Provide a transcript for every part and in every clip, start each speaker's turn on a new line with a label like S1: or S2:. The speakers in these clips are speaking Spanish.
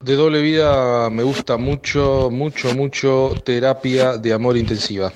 S1: De doble vida me gusta mucho, mucho, mucho terapia de amor intensiva.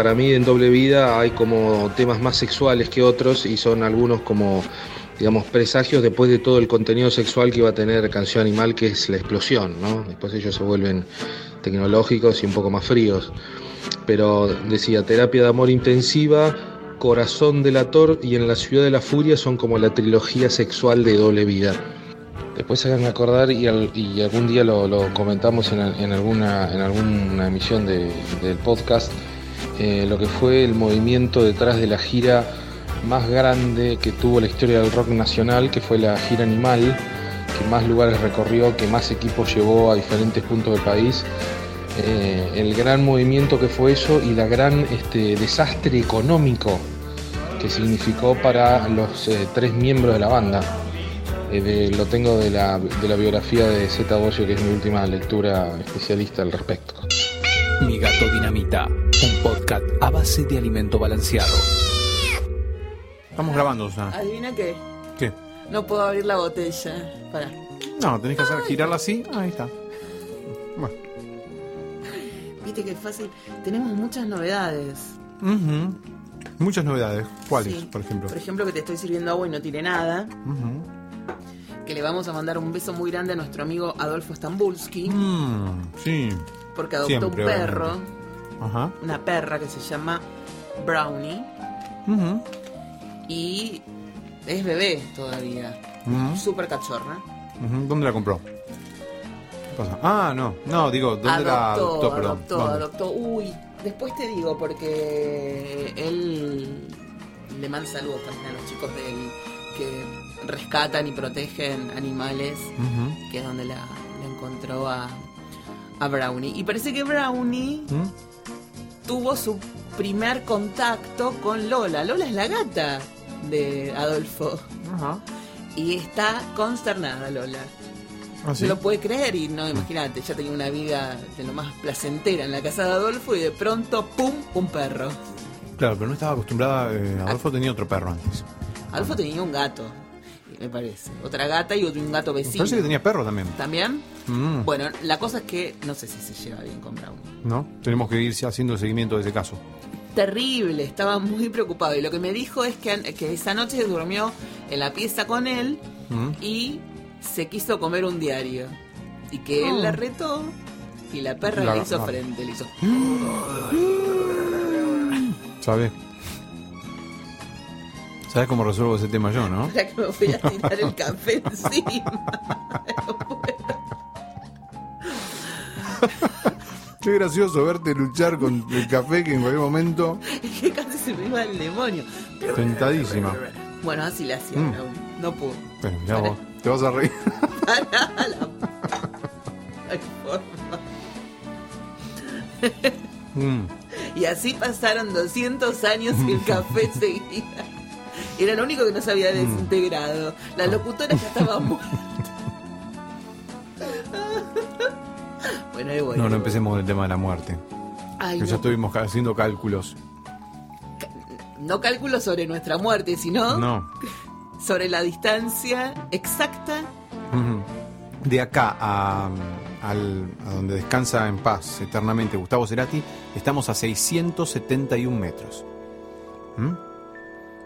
S1: Para mí en doble vida hay como temas más sexuales que otros y son algunos como digamos, presagios después de todo el contenido sexual que iba a tener Canción Animal, que es la explosión, ¿no? Después ellos se vuelven tecnológicos y un poco más fríos. Pero decía, terapia de amor intensiva, Corazón del Ator y En la Ciudad de la Furia son como la trilogía sexual de doble vida. Después hagan acordar y, algún día lo, comentamos en alguna emisión del podcast, eh, lo que fue el movimiento detrás de la gira más grande que tuvo la historia del rock nacional, que fue la gira Animal, que más lugares recorrió, que más equipos llevó a diferentes puntos del país. Eh, el gran movimiento que fue eso y la gran este, desastre económico que significó para los eh, tres miembros de la banda. Lo tengo de la, de la biografía de Zeta Bocio, que es mi última lectura especialista al respecto.
S2: Mi gato dinamita, un podcast a base de alimento balanceado.
S3: Estamos grabando, o sea.
S4: ¿Adivina qué?
S3: ¿Qué?
S4: No puedo abrir la botella. Para.
S3: No, tenés que hacer, girarla así. Ahí está. Bueno.
S4: Viste que es fácil. Tenemos muchas novedades.
S3: Muchas novedades. ¿Cuáles, por ejemplo?
S4: Por ejemplo, que te estoy sirviendo agua y no tiene nada. Que le vamos a mandar un beso muy grande a nuestro amigo Adolfo Stambulski.
S3: Mm, sí.
S4: Porque adoptó un perro. Ajá. Una perra que se llama Brownie y es bebé todavía. Súper cachorra.
S3: ¿Dónde la compró? ¿Qué pasa? Ah, no, no, digo, ¿dónde la adoptó?
S4: Adoptó, adoptó. Uy, después te digo, porque él le manda saludos también a los chicos de él que rescatan y protegen animales, que es donde la, encontró a, a, Brownie. Y parece que Brownie tuvo su primer contacto con Lola. Lola es la gata de Adolfo. Y está consternada Lola. ¿Ah, Se lo puede creer y no, imagínate, ya tenía una vida de lo más placentera en la casa de Adolfo y de pronto, ¡pum!, un perro.
S3: Claro, pero no estaba acostumbrada, eh, Adolfo tenía otro perro antes.
S4: Adolfo tenía un gato, me parece. Otra gata y otro, un gato vecino.
S3: Parece que tenía perro también.
S4: ¿También? Mm. Bueno, la cosa es que no sé si se lleva bien con Brown.
S3: No, tenemos que ir haciendo el seguimiento de ese caso
S4: terrible, estaba muy preocupado. Y lo que me dijo es que, que esa noche durmió en la pieza con él mm. y se quiso comer un diario. Y que él la oh. retó y la perra le hizo frente, le hizo.
S3: ¿Sabes? ¿Sabes cómo resuelvo ese tema yo, no?
S4: Ya que me voy a tirar el café encima.
S3: Qué gracioso verte luchar con el café que en cualquier momento.
S4: Es que casi se me iba el demonio.
S3: Tentadísima.
S4: Bueno, así le hacía, mm. no pudo.
S3: Pero ya vos, te vas a reír.
S4: mm. Y así pasaron 200 años y el café seguía. Era lo único que no se había mm. desintegrado. La locutora ya estaba muerta.
S3: No, no empecemos con el tema de la muerte. Ya estuvimos haciendo cálculos.
S4: No cálculos sobre nuestra muerte, sino sobre la distancia exacta.
S3: De acá a, donde descansa en paz eternamente Gustavo Cerati, estamos a 671 metros. ¿Mm?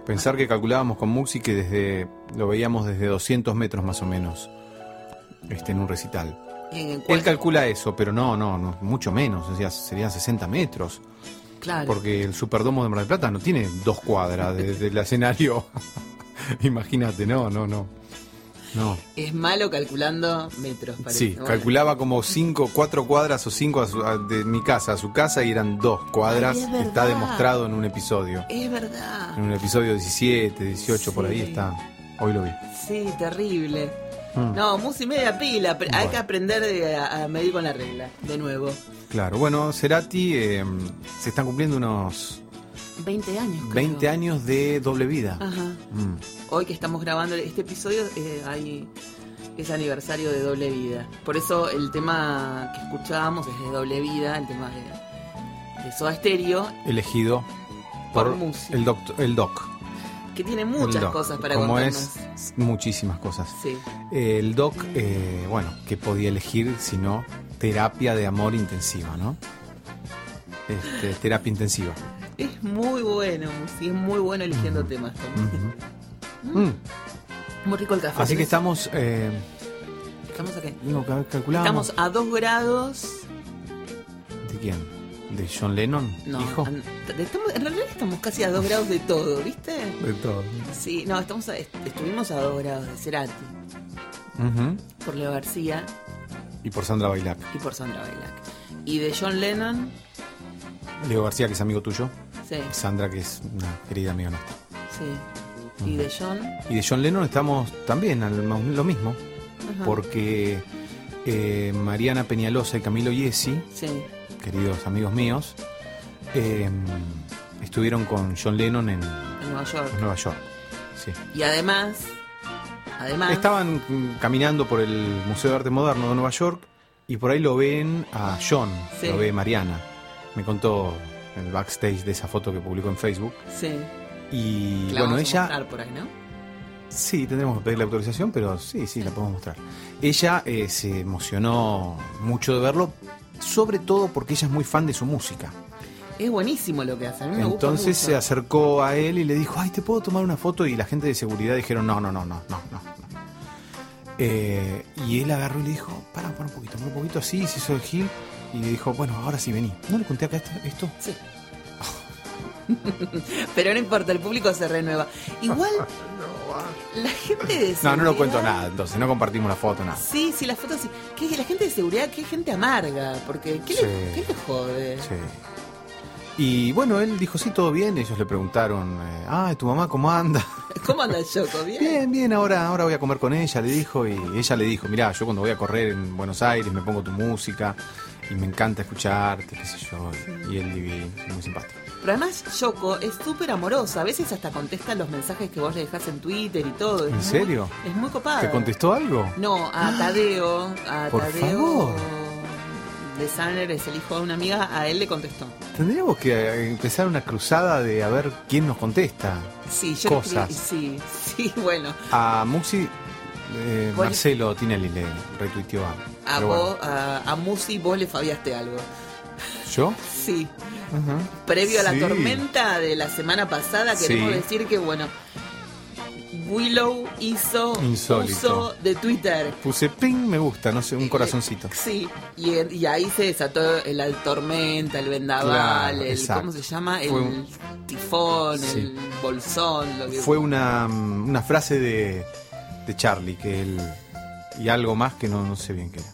S3: Pensar que calculábamos con Muxi que desde, lo veíamos desde 200 metros más o menos este, en un recital. Él calcula eso, pero no, no, no mucho menos, o sea, serían 60 metros.
S4: Claro.
S3: Porque el Superdomo de Mar del Plata no tiene dos cuadras desde el escenario. Imagínate, no, no, no. No.
S4: Es malo calculando metros. Parece.
S3: Sí, calculaba como cinco, cuatro cuadras o cinco de mi casa a su casa y eran dos cuadras. está demostrado en un episodio.
S4: Es verdad.
S3: En un episodio 17, 18, por ahí está. Hoy lo vi.
S4: Sí, terrible. Mm. No, música media pila. Hay que aprender a, medir con la regla, de nuevo.
S3: Claro, bueno, Cerati em, se están cumpliendo unos
S4: 20 años.
S3: 20 años de doble vida. Ajá.
S4: Mm. Hoy que estamos grabando este episodio, eh, hay, es aniversario de doble vida. Por eso el tema que escuchábamos es de doble vida, el tema de, de Soda Stereo.
S3: Elegido por, el, doc, el doc
S4: que tiene muchas cosas para
S3: como
S4: es
S3: muchísimas cosas.
S4: Sí.
S3: el doc, eh, bueno, que podía elegir si no terapia de amor intensiva, ¿no? Este, terapia intensiva.
S4: Es muy bueno, sí, es muy bueno eligiendo temas también.
S3: Mm.
S4: Muy rico el café.
S3: Así que estamos. Eh,
S4: ¿Estamos a qué?
S3: cal- calculamos.
S4: Estamos a 2 grados.
S3: ¿De quién? ¿De John Lennon?
S4: No, estamos- en realidad estamos casi a 2 grados de todo, ¿viste?
S3: De todo.
S4: Sí, no, estamos a- est- estuvimos a 2 grados de Cerati, por Leo García
S3: Y por Sandra Bailac.
S4: y por Sandra Bailac. Y de John Lennon,
S3: Leo García, que es amigo tuyo.
S4: sí,
S3: Sandra, que es una querida amiga nuestra.
S4: sí. Y de John,
S3: Y de John Lennon estamos también al- lo mismo. Porque eh, Mariana Peñalosa y Camilo Yesi,
S4: sí,
S3: queridos amigos míos, eh, estuvieron con John Lennon en,
S4: en Nueva York.
S3: en Nueva York. Sí.
S4: Y además, además,
S3: Estaban caminando por el Museo de Arte Moderno de Nueva York y por ahí lo ven a John,
S4: Sí.
S3: lo ve Mariana. Me contó el backstage de esa foto que publicó en Facebook.
S4: sí,
S3: Y
S4: la
S3: bueno,
S4: vamos a
S3: ella...
S4: mostrar por ahí, ¿no?
S3: Sí, tendremos que pedir la autorización, pero sí, sí, la podemos mostrar. Ella eh, se emocionó mucho de verlo, sobre todo porque ella es muy fan de su música.
S4: Es buenísimo lo que hace, a mí me gusta
S3: Entonces se acercó a él y le dijo, ay, ¿te puedo tomar una foto? Y la gente de seguridad dijeron, no, no, no, no, no, no. no. Eh, y él agarró y le dijo, para, para un poquito, para un poquito así, se hizo el gil. Y le dijo, bueno, ahora sí vení. ¿No le conté acá esto?
S4: Sí. Pero no importa, el público se renueva. Igual, la gente de
S3: No, no lo
S4: seguridad-
S3: cuento nada, entonces no compartimos la foto, nada.
S4: Sí, sí, las fotos sí. Que la gente de seguridad, qué gente amarga, porque ¿qué,
S3: Sí.
S4: le, qué le jode?
S3: Sí. Y bueno, él dijo, sí, todo bien. Ellos le preguntaron, eh, ah, ¿tu mamá cómo anda?
S4: ¿Cómo anda el Choco? ¿Bien?
S3: Bien, bien, ahora, ahora voy a comer con ella, le dijo. Y ella le dijo, mirá, yo cuando voy a correr en Buenos Aires me pongo tu música y me encanta escucharte, qué sé yo. Y él divino, muy simpático.
S4: Pero además, Yoko es súper amorosa. A veces hasta contesta los mensajes que vos le dejás en Twitter y todo. Es
S3: ¿En
S4: muy-
S3: serio?
S4: es muy copada.
S3: ¿Te contestó algo?
S4: No, a Tadeo. A
S3: Por
S4: Tadeo
S3: favor.
S4: de Sanner es el hijo de una amiga. A él le contestó.
S3: Tendríamos que eh, empezar una cruzada de a ver quién nos contesta.
S4: Sí, yo
S3: Cosas.
S4: escribí- Sí, sí, bueno.
S3: A Muxi, eh, Marcelo Tinelli le retuiteó a.
S4: A vos,
S3: bueno.
S4: a, a Musi, vos le fabiaste algo.
S3: ¿Yo?
S4: Sí. Previo a la tormenta de la semana pasada, queremos
S3: Sí.
S4: decir que, bueno, Willow hizo
S3: Insólito.
S4: uso de Twitter.
S3: Puse ping, me gusta, no sé, un
S4: Eh,
S3: corazoncito.
S4: Sí, y, y ahí se desató la tormenta, el vendaval,
S3: Claro,
S4: el. ¿cómo se llama? El
S3: un-
S4: tifón,
S3: Sí.
S4: el bolsón. Lo que...
S3: Fue una, una frase de, de Charlie, que él. Y algo más que no, no sé bien qué era.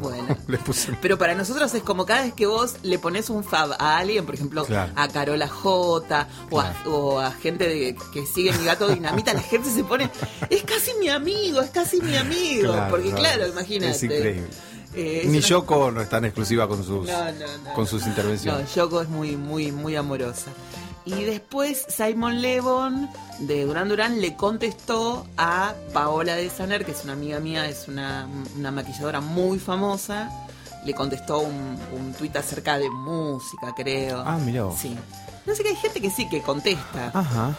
S4: Bueno. Pero para nosotros es como cada vez que vos le pones un fab a alguien, por ejemplo,
S3: Claro.
S4: a Carola J o, a, o a gente de- que sigue mi gato dinamita, la gente se pone, es casi mi amigo, es casi mi amigo.
S3: Claro,
S4: porque
S3: no,
S4: claro,
S3: es
S4: imagínate.
S3: increíble.
S4: Eh, es
S3: Ni
S4: una-
S3: Yoko no es tan exclusiva con sus,
S4: No, no, no.
S3: con sus
S4: No,
S3: intervenciones.
S4: Yoko es muy, muy, muy amorosa. Y después Simon Levon de Duran Duran le contestó a Paola de Saner, que es una amiga mía, es una, una maquilladora muy famosa. Le contestó un, un tuit acerca de música, creo.
S3: Ah, vos.
S4: Sí. No sé que hay gente que sí, que contesta.
S3: Ajá.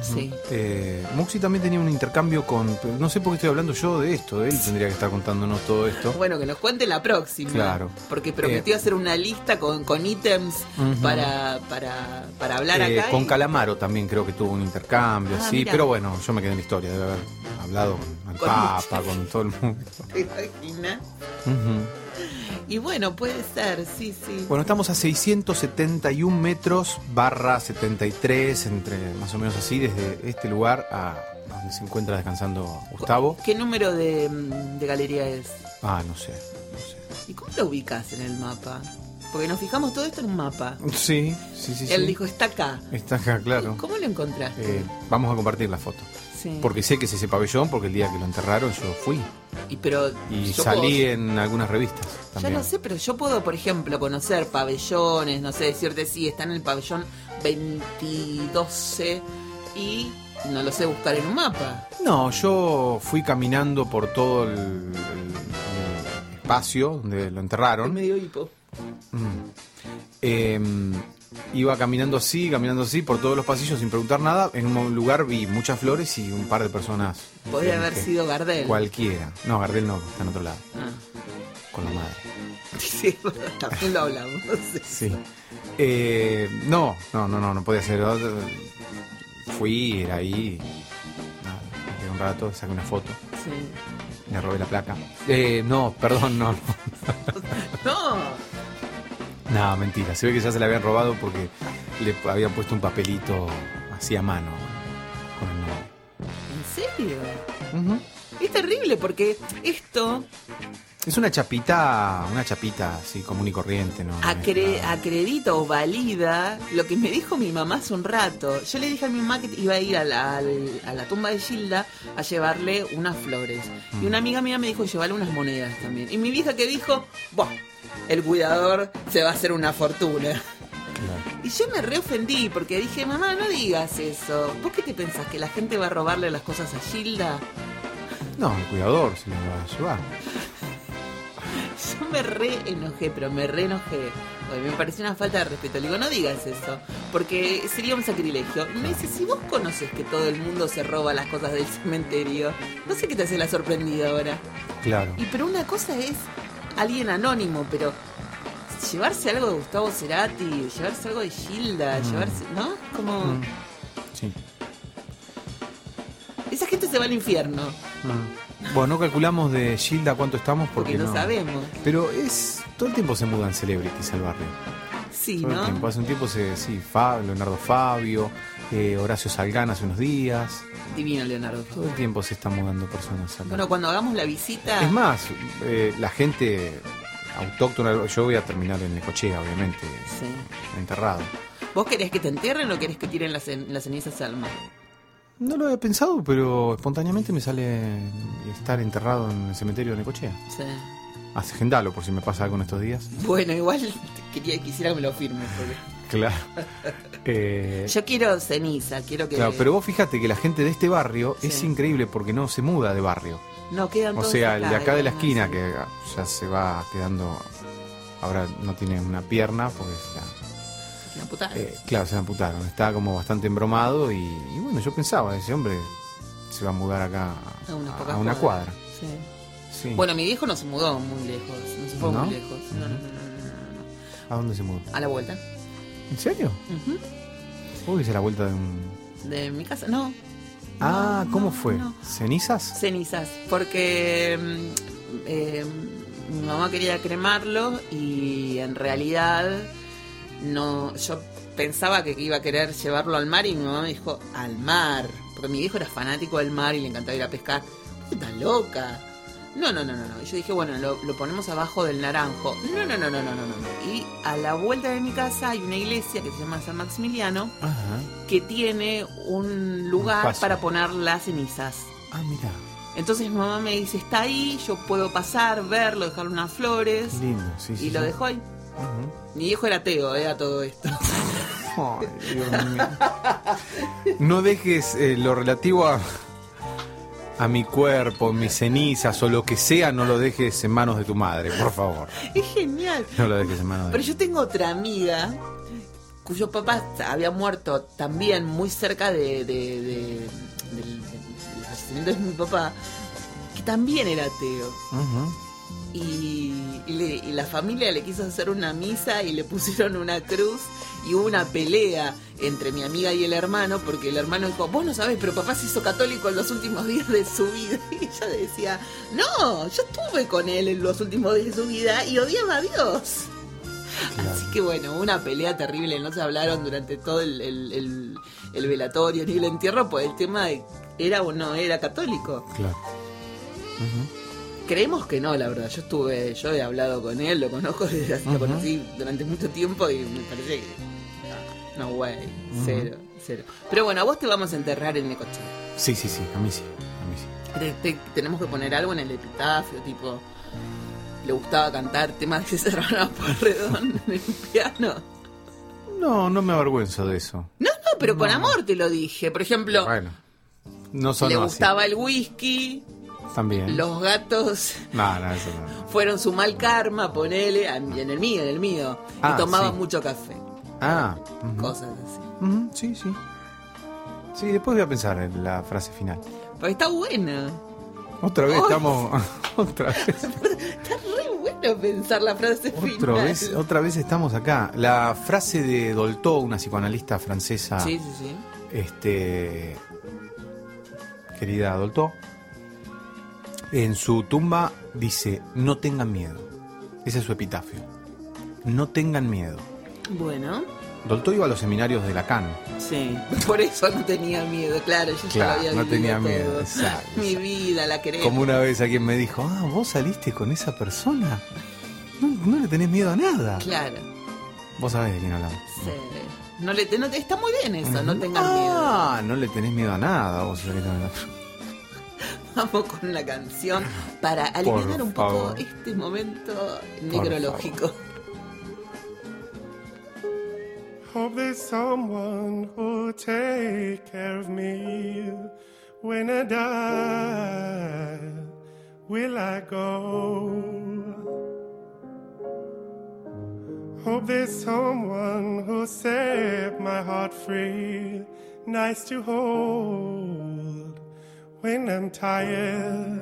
S4: Sí.
S3: Eh, Muxi también tenía un intercambio con. No sé por qué estoy hablando yo de esto. Él tendría que estar contándonos todo esto.
S4: Bueno, que nos cuente la próxima.
S3: Claro.
S4: Porque prometió
S3: Eh,
S4: hacer una lista con, con ítems para, para, para hablar
S3: Eh,
S4: acá.
S3: con
S4: y-
S3: Calamaro también creo que tuvo un intercambio,
S4: Ah,
S3: sí,
S4: mirá.
S3: pero bueno, yo me quedé en la historia, debe haber hablado con el Papa,
S4: mucha
S3: con todo el mundo.
S4: ¿Te imaginas?
S3: Ujú.
S4: Y bueno, puede ser, sí, sí.
S3: Bueno, estamos a 671 metros barra 73, entre más o menos así, desde este lugar a donde se encuentra descansando Gustavo.
S4: ¿Qué número de, mm, de galería es?
S3: Ah, no sé, no sé.
S4: ¿Y cómo lo ubicas en el mapa? Porque nos fijamos todo esto en un mapa.
S3: Sí, sí, sí.
S4: Él
S3: sí.
S4: dijo, está acá.
S3: Está acá, claro.
S4: ¿Cómo lo encontraste?
S3: Eh, vamos a compartir la foto.
S4: Sí.
S3: Porque sé que es ese pabellón, porque el día que lo enterraron yo fui.
S4: Y, pero
S3: Y
S4: yo
S3: salí
S4: puedo-
S3: en algunas revistas
S4: Ya lo sé, pero yo puedo, por ejemplo, conocer pabellones, no sé, decirte si está en el pabellón 22C y no lo sé buscar en un mapa.
S3: No, yo fui caminando por todo el, el- el espacio donde lo enterraron.
S4: medio hipo.
S3: Mm. Eh, iba caminando así, caminando así por todos los pasillos sin preguntar nada. En un lugar vi muchas flores y un par de personas.
S4: Podría haber sido Gardel.
S3: Cualquiera. No, Gardel no, está en otro lado,
S4: Ah.
S3: con la madre.
S4: Sí, también lo hablamos.
S3: Sí. Eh, no, no, no, no, no podía ser. Fui, era ahí. Nada, me quedé un rato, saqué una foto,
S4: Sí.
S3: le robé la placa. Eh, no, perdón, no, no.
S4: No.
S3: No, mentira. Se ve que ya se la habían robado porque le habían puesto un papelito así a mano con el nombre.
S4: ¿En serio? Es terrible porque esto
S3: Es una chapita, una chapita así común y corriente, ¿no?
S4: acre- acredita o valida lo que me dijo mi mamá hace un rato. Yo le dije a mi mamá que iba a ir a la, al- a la tumba de Gilda a llevarle unas flores. Y una amiga mía me dijo llevarle unas monedas también. Y mi vieja que dijo, Buah, el cuidador se va a hacer una fortuna.
S3: Claro.
S4: Y yo me reofendí porque dije, mamá, no digas eso. ¿Vos qué te pensás? ¿Que la gente va a robarle las cosas a Gilda?
S3: No, el cuidador se lo va a llevar.
S4: Yo me re enojé, pero me re enojé. Oye, me pareció una falta de respeto. Le digo, no digas eso, porque sería un sacrilegio. Me dice, si vos conoces que todo el mundo se roba las cosas del cementerio, no sé qué te hace la sorprendida ahora.
S3: Claro.
S4: Y pero una cosa es alguien anónimo, pero llevarse algo de Gustavo Cerati, llevarse algo de Gilda,
S3: Mm.
S4: llevarse, ¿no? Como
S3: Mm. Sí.
S4: esa gente se va al infierno,
S3: Mm. Bueno, no calculamos de Gilda cuánto estamos porque,
S4: porque no, sabemos.
S3: Pero es. Todo el tiempo se mudan celebrities al barrio.
S4: Sí,
S3: Todo el
S4: ¿no?
S3: tiempo. Hace un tiempo se. Sí, Fabio, Leonardo Fabio, eh, Horacio Salgán hace unos días.
S4: Divino Leonardo.
S3: Todo el tiempo se están mudando personas acá.
S4: Bueno, cuando hagamos la visita,
S3: Es más, eh, la gente autóctona, yo voy a terminar en Necochea, obviamente,
S4: Sí.
S3: enterrado.
S4: ¿Vos querés que te entierren o querés que tiren las, las cenizas al mar?
S3: No lo había pensado, pero espontáneamente me sale estar enterrado en el cementerio de Necochea.
S4: Sí.
S3: Agendalo por si me pasa algo en estos días.
S4: Bueno, igual quería, quisiera que me lo firmes. Porque...
S3: Claro. Eh,
S4: Yo quiero ceniza, quiero que...
S3: claro, pero vos fíjate que la gente de este barrio es increíble porque no se muda de barrio.
S4: No, quedan
S3: O sea, el de acá de la esquina que ya se va quedando. Ahora no tiene una pierna porque ya. Eh, claro, se la amputaron. Está como bastante embromado y, y bueno, yo pensaba, ese hombre se va a mudar acá
S4: A
S3: una cuadra.
S4: Sí.
S3: Sí.
S4: Bueno, mi viejo no se mudó muy lejos, no se fue
S3: ¿No?
S4: muy lejos. No, no, no, no.
S3: ¿A dónde se mudó?
S4: A la vuelta.
S3: ¿En serio? Uy, hice la vuelta de un...
S4: De mi casa, no.
S3: Ah,
S4: No,
S3: ¿cómo
S4: no,
S3: fue?
S4: no.
S3: ¿Cenizas?
S4: Cenizas, porque mm, eh, mi mamá quería cremarlo y en realidad no, yo pensaba que iba a querer llevarlo al mar y mi mamá me dijo al mar, porque mi viejo era fanático del mar y le encantaba ir a pescar. ¿Qué estás loca? No, no, no, no, no. Yo dije, bueno, lo, lo ponemos abajo del naranjo. No, no, no, no, no, no, no. Y a la vuelta de mi casa hay una iglesia que se llama San Maximiliano
S3: Ajá.
S4: que tiene un lugar para poner las cenizas.
S3: Ah, mira,
S4: Entonces mamá me dice, está ahí, yo puedo pasar, verlo, dejarle unas flores.
S3: lindo. Sí, sí,
S4: Y lo dejó ahí. Mi viejo era ateo, eh, a todo esto.
S3: Ay, Dios mío. No dejes eh, lo relativo a, a mi cuerpo, mis cenizas o lo que sea, no lo dejes en manos de tu madre, por favor.
S4: es genial.
S3: No lo dejes en manos de
S4: Pero yo tengo otra amiga cuyo papá había muerto también muy cerca de, de- de- del, fallecimiento de mi papá, que también era ateo. Y le- y la familia le quiso hacer una misa y le pusieron una cruz y hubo una pelea entre mi amiga y el hermano porque el hermano dijo, vos no sabés, pero papá se hizo católico en los últimos días de su vida. Y ella decía, no, yo estuve con él en los últimos días de su vida y odiaba a Dios.
S3: Claro.
S4: Así que bueno, una pelea terrible, no se hablaron durante todo el, el- el- el velatorio ni el entierro por el tema de era o no era católico.
S3: Claro.
S4: Creemos que no, la verdad. Yo estuve, yo he hablado con él, lo conozco desde lo conocí durante mucho tiempo y me parece que no, way, cero, cero. Pero bueno, a vos te vamos a enterrar en Necochea.
S3: Sí, sí, sí, a mí sí, a mí sí.
S4: Te- te- tenemos que poner algo en el epitafio, tipo le gustaba cantar temas de César Rana Porredón en el piano.
S3: No, no me avergüenzo de eso.
S4: No, no, pero con
S3: No.
S4: amor te lo dije. Por ejemplo,
S3: Bueno, no
S4: le gustaba el whisky,
S3: también.
S4: los gatos
S3: No, no, eso no.
S4: fueron su mal karma, ponele, en el mío, en el mío.
S3: Ah,
S4: y tomaba
S3: sí.
S4: mucho café,
S3: Ah,
S4: cosas así.
S3: Sí, sí. Sí, después voy a pensar en la frase final.
S4: Pero está buena.
S3: Otra vez estamos. Otra vez.
S4: Está re buena. quiero pensar la frase
S3: Otra
S4: final.
S3: vez, otra vez estamos acá. La frase de Dolto, una psicoanalista francesa,
S4: Sí, sí, sí.
S3: este, querida Dolto, en su tumba dice, no tengan miedo. Ese es su epitafio. No tengan miedo.
S4: Bueno,
S3: Dolto iba a los seminarios de Lacan.
S4: sí. Por eso no tenía miedo, claro. Yo ya
S3: Claro,
S4: lo había
S3: no tenía
S4: todo.
S3: miedo, exacto,
S4: Mi
S3: exacto.
S4: vida la querés.
S3: Como una vez alguien me dijo, ah, vos saliste con esa persona. No, no le tenés miedo a nada.
S4: Claro.
S3: Vos sabés de quién hablamos.
S4: Sí. No le, no está muy bien eso, no tengan miedo.
S3: Ah, no le tenés miedo a nada. Vos saliste con la-
S4: Vamos con una canción para aliviar un poco
S3: favor.
S4: este momento necrológico.
S5: Hope there's someone who'll take care of me when I die. Will I go? Hope there's someone who'll set my heart free, nice to hold when I'm tired.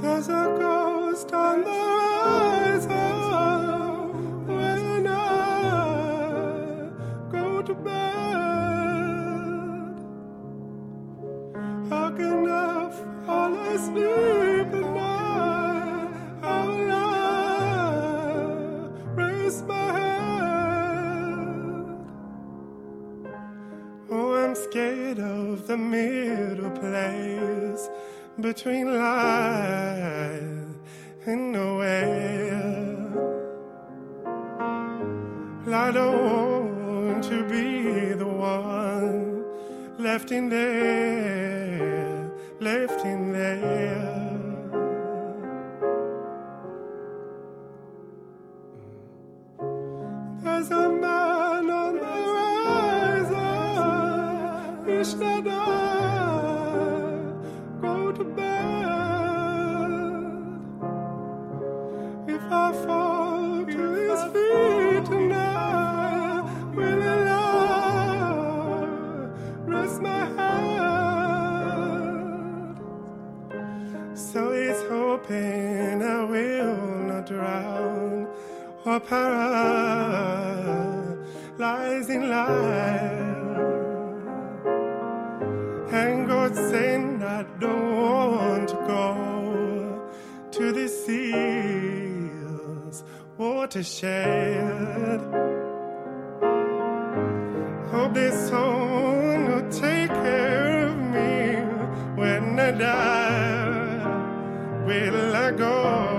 S5: There's a ghost on the horizon between life and nowhere. I don't want to be the one left in there, left in there. Or paralyze in life. And God saying I don't want to go to the seas watershed. Hope this someone will take care of me when I die. Will I go?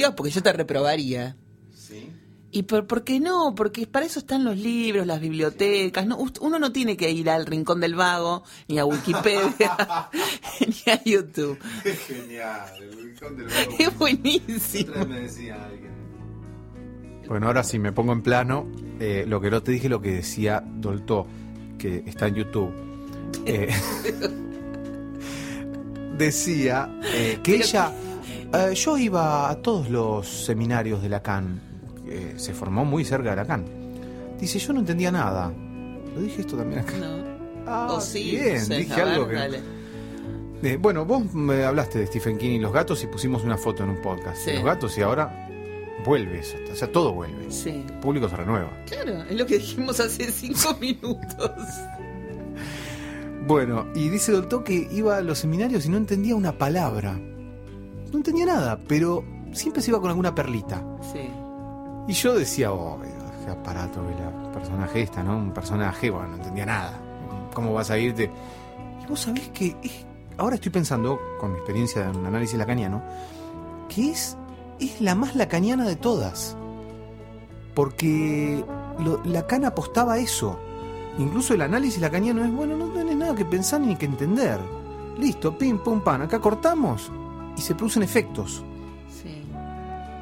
S4: Digas porque yo te reprobaría.
S3: ¿Sí?
S4: ¿Y por, por qué no? Porque para eso están los libros, las bibliotecas. No, uno no tiene que ir al Rincón del Vago, ni a Wikipedia, ni a YouTube.
S3: Genial,
S4: Es buenísimo.
S3: Bueno, ahora sí me pongo en plano. eh, lo que no te dije, lo que decía Dolto, que está en YouTube. Eh, decía eh, que
S4: Pero
S3: ella. Eh, yo iba a todos los seminarios de Lacan. eh, se formó muy cerca de Lacan. Dice, yo no entendía nada. Lo dije esto también acá.
S4: No.
S3: Ah,
S4: o sí,
S3: bien, dije
S4: ver,
S3: algo que.
S4: dale.
S3: Eh, bueno, vos me hablaste de Stephen King y los gatos y pusimos una foto en un podcast.
S4: Sí.
S3: de Los gatos y ahora vuelve eso. O sea, todo vuelve.
S4: Sí.
S3: El público se renueva.
S4: Claro, es lo que dijimos hace cinco minutos.
S3: Bueno, y dice Dolto que iba a los seminarios y no entendía una palabra. No entendía nada, pero siempre se iba con alguna perlita.
S4: Sí.
S3: Y yo decía, oh, qué aparato que la personaje esta, ¿no? Un personaje, bueno, no entendía nada. ¿Cómo vas a irte? Y vos sabés que es- ahora estoy pensando, con mi experiencia en un análisis lacaniano, que es, es la más lacaniana de todas. Porque lo- Lacan apostaba a eso. Incluso el análisis lacaniano es, bueno, no tenés nada que pensar ni que entender. Listo, pim, pum, pan, acá cortamos y se producen efectos
S4: Sí.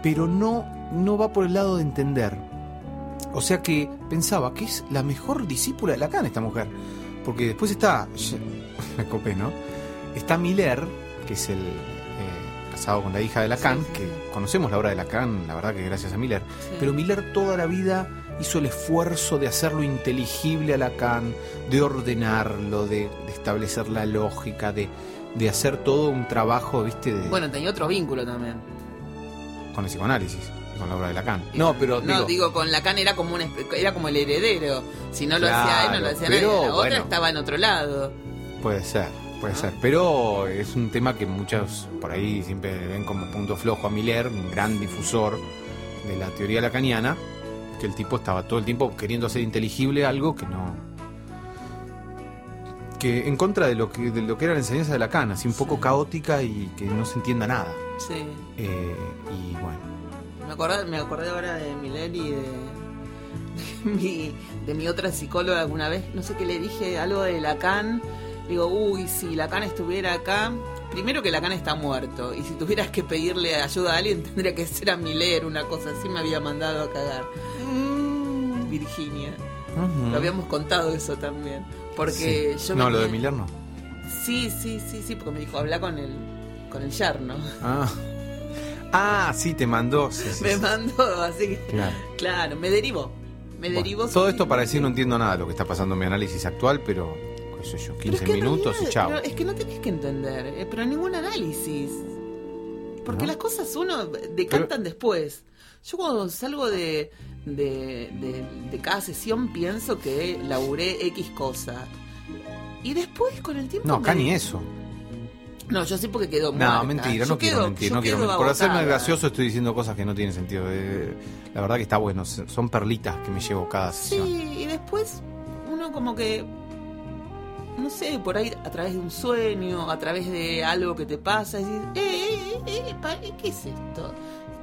S3: pero no, no va por el lado de entender. O sea que pensaba que es la mejor discípula de Lacan esta mujer. Porque después está, me copé, ¿no? Está Miller, que es el eh, casado con la hija de Lacan,
S4: Sí, sí,
S3: que conocemos la obra de Lacan, la verdad que gracias a Miller. Pero Miller toda la vida hizo el esfuerzo de hacerlo inteligible a Lacan, de ordenarlo, de, de establecer la lógica, de, de hacer todo un trabajo, ¿viste? De,
S4: Bueno, tenía otro vínculo también.
S3: con el psicoanálisis y con la obra de Lacan. No, pero
S4: no,
S3: digo,
S4: digo, con Lacan era como un era como el heredero. Si no lo
S3: Claro,
S4: hacía él, no lo hacía
S3: pero,
S4: nadie. La otra
S3: bueno.
S4: estaba en otro lado.
S3: puede ser, puede ser. Pero es un tema que muchos por ahí siempre ven como punto flojo a Miller, un gran difusor de la teoría lacaniana, que el tipo estaba todo el tiempo queriendo hacer inteligible algo que no que en contra de lo que de lo que era la enseñanza de Lacan, así un poco
S4: Sí.
S3: caótica y que no se entienda nada.
S4: Sí.
S3: Eh, y bueno,
S4: Me acordé, me acordé ahora de Miller y de, de mi, de mi otra psicóloga alguna vez. No sé qué le dije, algo de Lacan. Digo, uy, si Lacan estuviera acá. Primero que Lacan está muerto. Y si tuvieras que pedirle ayuda a alguien, tendría que ser a Miller, una cosa así. Me había mandado a cagar. Mm, Virginia. Lo habíamos contado eso también. Porque
S3: Sí.
S4: yo
S3: No,
S4: me
S3: lo de Miller no.
S4: Sí, sí, sí, sí, porque me dijo, habla con el, con el yerno.
S3: Ah. Ah, sí, te mandó. sí, sí,
S4: me mandó, así que.
S3: Claro.
S4: Claro, me derivó. Me
S3: Bueno,
S4: derivó.
S3: todo esto para decir no entiendo nada de lo que está pasando en mi análisis actual, pero qué sé yo, 15
S4: Pero es que en
S3: minutos y chao.
S4: pero es que no tenés que entender, eh, pero ningún análisis. Porque
S3: ¿No?
S4: las cosas uno decantan después. Yo cuando salgo de, de, de- de cada sesión pienso que laburé X cosa. Y después con el tiempo...
S3: No, acá
S4: me-
S3: ni eso.
S4: No, yo sí porque quedo
S3: No, mentira, no quiero
S4: quedo-
S3: mentir, no quiero mentir. Por hacerme gracioso estoy diciendo cosas que no tienen sentido. Eh, La verdad que está bueno, son perlitas que me llevo cada sesión.
S4: Sí, y después uno como que, no sé, por ahí a través de un sueño, a través de algo que te pasa, decís, eh, eh, eh, eh, ¿qué es esto?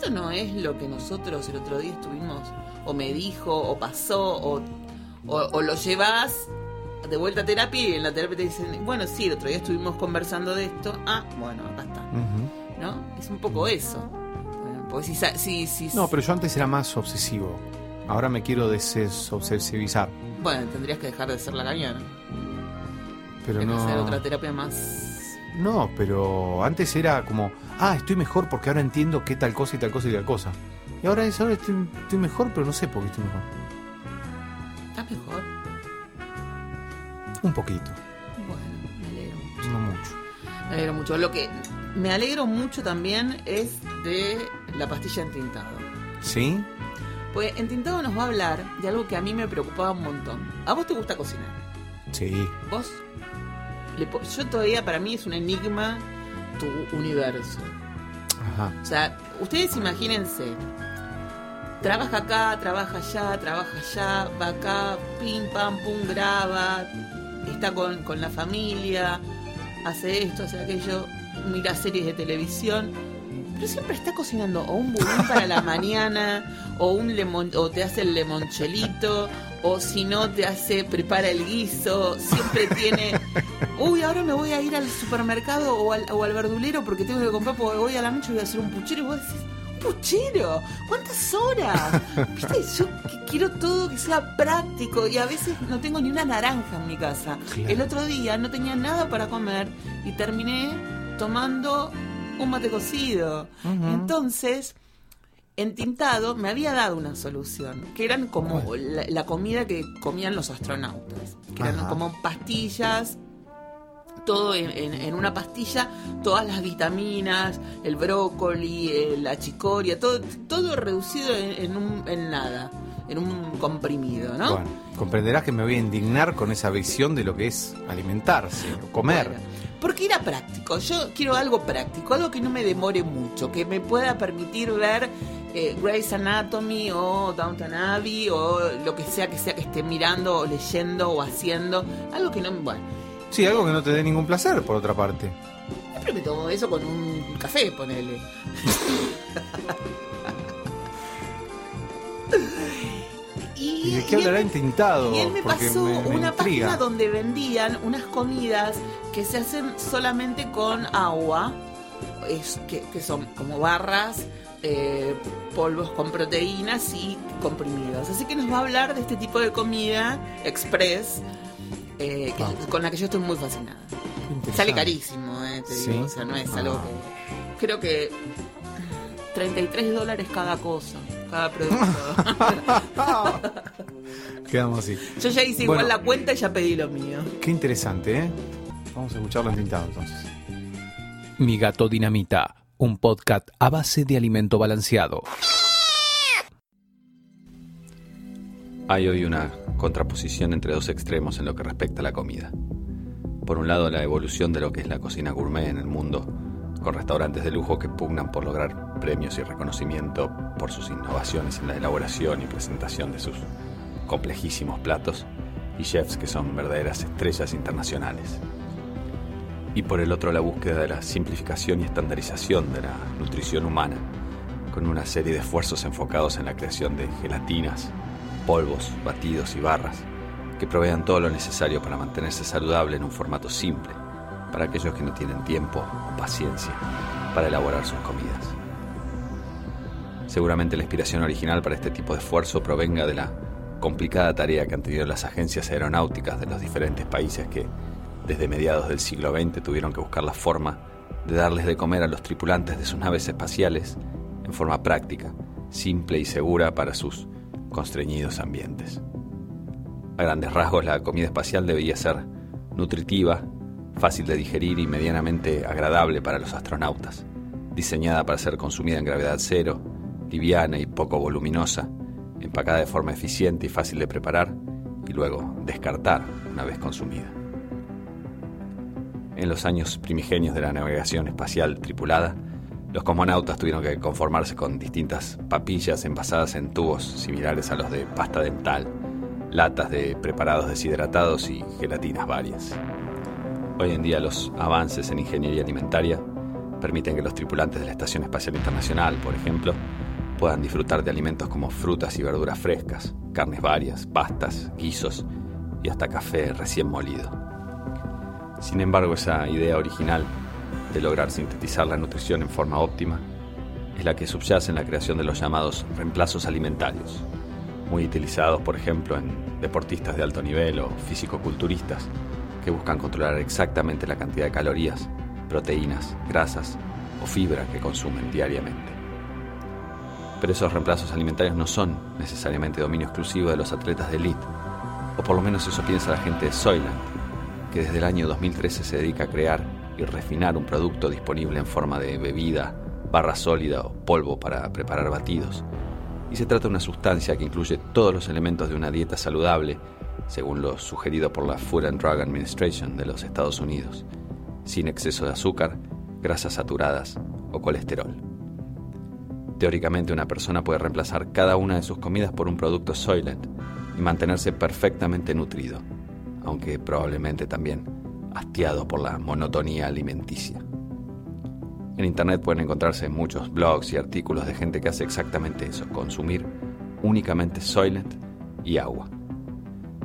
S4: Esto no es lo que nosotros el otro día estuvimos, o me dijo, o pasó, o, o, o lo llevas de vuelta a terapia y en la terapia te dicen, bueno, sí, el otro día estuvimos conversando de esto, ah, bueno, acá está. ¿no? Es un poco eso. Bueno, Porque si, si, si-
S3: No, pero yo antes era más obsesivo. Ahora me quiero desobsesivizar.
S4: Bueno, tendrías que dejar de ser la cañona.
S3: Pero
S4: que hacer
S3: no.
S4: otra terapia más.
S3: No, pero antes era como, ah, estoy mejor porque ahora entiendo qué tal cosa y tal cosa y tal cosa. Y ahora es, ahora estoy, estoy mejor, pero no sé por qué estoy mejor.
S4: ¿Estás mejor?
S3: Un poquito,
S4: Bueno, me alegro mucho.
S3: no mucho.
S4: Me alegro mucho. Lo que me alegro mucho también es de la pastilla entintado.
S3: ¿Sí?
S4: Pues entintado nos va a hablar de algo que a mí me preocupaba un montón. ¿A vos te gusta cocinar?
S3: Sí.
S4: ¿Vos? Le yo todavía, para mí es un enigma tu universo.
S3: Ajá.
S4: O sea, ustedes imagínense, trabaja acá, trabaja allá, trabaja allá, va acá, pim, pam, pum, graba, está con, con la familia, hace esto, hace aquello, mira series de televisión. pero siempre está cocinando o un budín para la mañana, o un lemon, o te hace el limonchelito, o si no te hace, prepara el guiso, siempre tiene, uy, ahora me voy a ir al supermercado o al, o al verdulero porque tengo que comprar, porque voy a la noche y voy a hacer un puchero y vos decís, "¿Un puchero, ¿cuántas horas? ¿Viste? Yo quiero todo que sea práctico y a veces no tengo ni una naranja en mi casa.
S3: Claro.
S4: El otro día no tenía nada para comer y terminé tomando un mate cocido. Entonces, Entintado me había dado una solución, que eran como la, la comida que comían los astronautas, que eran como pastillas, todo en, en- en una pastilla, todas las vitaminas, el brócoli, eh, la chicoria, todo, todo reducido en, en un, en nada, en un comprimido, ¿no?
S3: Bueno, comprenderás que me voy a indignar con esa visión de lo que es alimentarse, o comer.
S4: Bueno, porque era práctico. Yo quiero algo práctico, algo que no me demore mucho, que me pueda permitir ver eh, Grey's Anatomy o Downton Abbey o lo que sea que sea que esté mirando o leyendo o haciendo. Algo que no me. Bueno,
S3: Sí, algo que no te dé ningún placer, por otra parte.
S4: siempre me tomo eso con un café, ponele.
S3: ¿Y de qué
S4: él
S3: hablará Intintado?
S4: Y él me
S3: Porque
S4: pasó
S3: me- me
S4: una
S3: intriga.
S4: página donde vendían unas comidas que se hacen solamente con agua, es, que, que son como barras, eh, polvos con proteínas y comprimidos. Así que nos va a hablar de este tipo de comida express, eh, que-
S3: Ah.
S4: con la que yo estoy muy fascinada. Sale carísimo, eh, te
S3: ¿Sí?
S4: digo, o sea, no es
S3: Ah.
S4: algo que... Creo que 33 dólares cada cosa, cada producto.
S3: Quedamos así.
S4: Yo ya hice igual la cuenta y ya pedí lo mío.
S3: Qué interesante, ¿eh? Vamos a escucharlo en Tintado entonces.
S2: Mi gato dinamita, un podcast a base de alimento balanceado.
S6: Hay hoy una contraposición entre dos extremos en lo que respecta a la comida. Por un lado, la evolución de lo que es la cocina gourmet en el mundo, con restaurantes de lujo que pugnan por lograr premios y reconocimiento por sus innovaciones en la elaboración y presentación de sus complejísimos platos, y chefs que son verdaderas estrellas internacionales. Y por el otro, la búsqueda de la simplificación y estandarización de la nutrición humana, con una serie de esfuerzos enfocados en la creación de gelatinas, polvos, batidos y barras que provean todo lo necesario para mantenerse saludable en un formato simple para aquellos que no tienen tiempo o paciencia para elaborar sus comidas. Seguramente la inspiración original para este tipo de esfuerzo provenga de la complicada tarea que han tenido las agencias aeronáuticas de los diferentes países que, desde mediados del siglo XX, tuvieron que buscar la forma de darles de comer a los tripulantes de sus naves espaciales en forma práctica, simple y segura para sus constreñidos ambientes. A grandes rasgos, la comida espacial debía ser nutritiva, fácil de digerir y medianamente agradable para los astronautas, diseñada para ser consumida en gravedad cero, liviana y poco voluminosa, empacada de forma eficiente y fácil de preparar y luego descartar una vez consumida. En los años primigenios de la navegación espacial tripulada, los cosmonautas tuvieron que conformarse con distintas papillas envasadas en tubos similares a los de pasta dental, latas de preparados deshidratados y gelatinas varias. Hoy en día los avances en ingeniería alimentaria permiten que los tripulantes de la Estación Espacial Internacional, por ejemplo, puedan disfrutar de alimentos como frutas y verduras frescas, carnes varias, pastas, guisos y hasta café recién molido. Sin embargo, esa idea original de lograr sintetizar la nutrición en forma óptima es la que subyace en la creación de los llamados reemplazos alimentarios, muy utilizados, por ejemplo, en deportistas de alto nivel o fisicoculturistas que buscan controlar exactamente la cantidad de calorías, proteínas, grasas o fibra que consumen diariamente. Pero esos reemplazos alimentarios no son necesariamente dominio exclusivo de los atletas de élite, o por lo menos eso piensa la gente de Soylent, que desde el año 2013 se dedica a crear y refinar un producto disponible en forma de bebida, barra sólida o polvo para preparar batidos. Y se trata de una sustancia que incluye todos los elementos de una dieta saludable, según lo sugerido por la Food and Drug Administration de los Estados Unidos, sin exceso de azúcar, grasas saturadas o colesterol. Teóricamente una persona puede reemplazar cada una de sus comidas por un producto Soylent y mantenerse perfectamente nutrido, aunque probablemente también hastiado por la monotonía alimenticia. En internet pueden encontrarse muchos blogs y artículos de gente que hace exactamente eso, consumir únicamente Soylent y agua.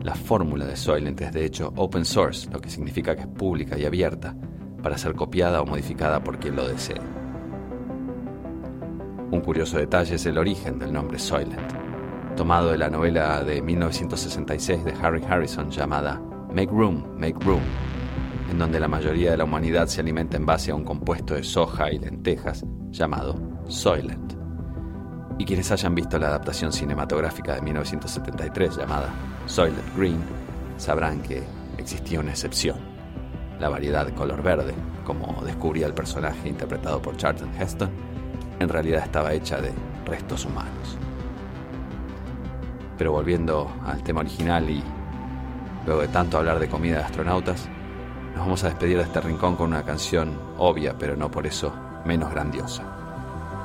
S6: La fórmula de Soylent es de hecho open source, lo que significa que es pública y abierta para ser copiada o modificada por quien lo desee. Un curioso detalle es el origen del nombre Soylent, tomado de la novela de 1966 de Harry Harrison llamada Make Room, Make Room, en donde la mayoría de la humanidad se alimenta en base a un compuesto de soja y lentejas llamado Soylent. Y quienes hayan visto la adaptación cinematográfica de 1973 llamada Soylent Green, sabrán que existía una excepción, la variedad de color verde, como descubría el personaje interpretado por Charlton Heston, en realidad estaba hecha de restos humanos. Pero volviendo al tema original y luego de tanto hablar de comida de astronautas, nos vamos a despedir de este rincón con una canción obvia, pero no por eso menos grandiosa.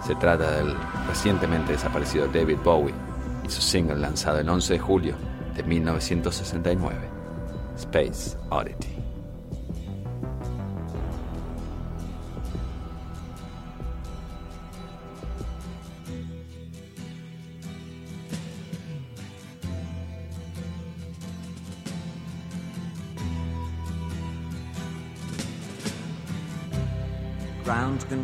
S6: Se trata del recientemente desaparecido David Bowie y su single lanzado el 11 de julio de 1969, Space Oddity.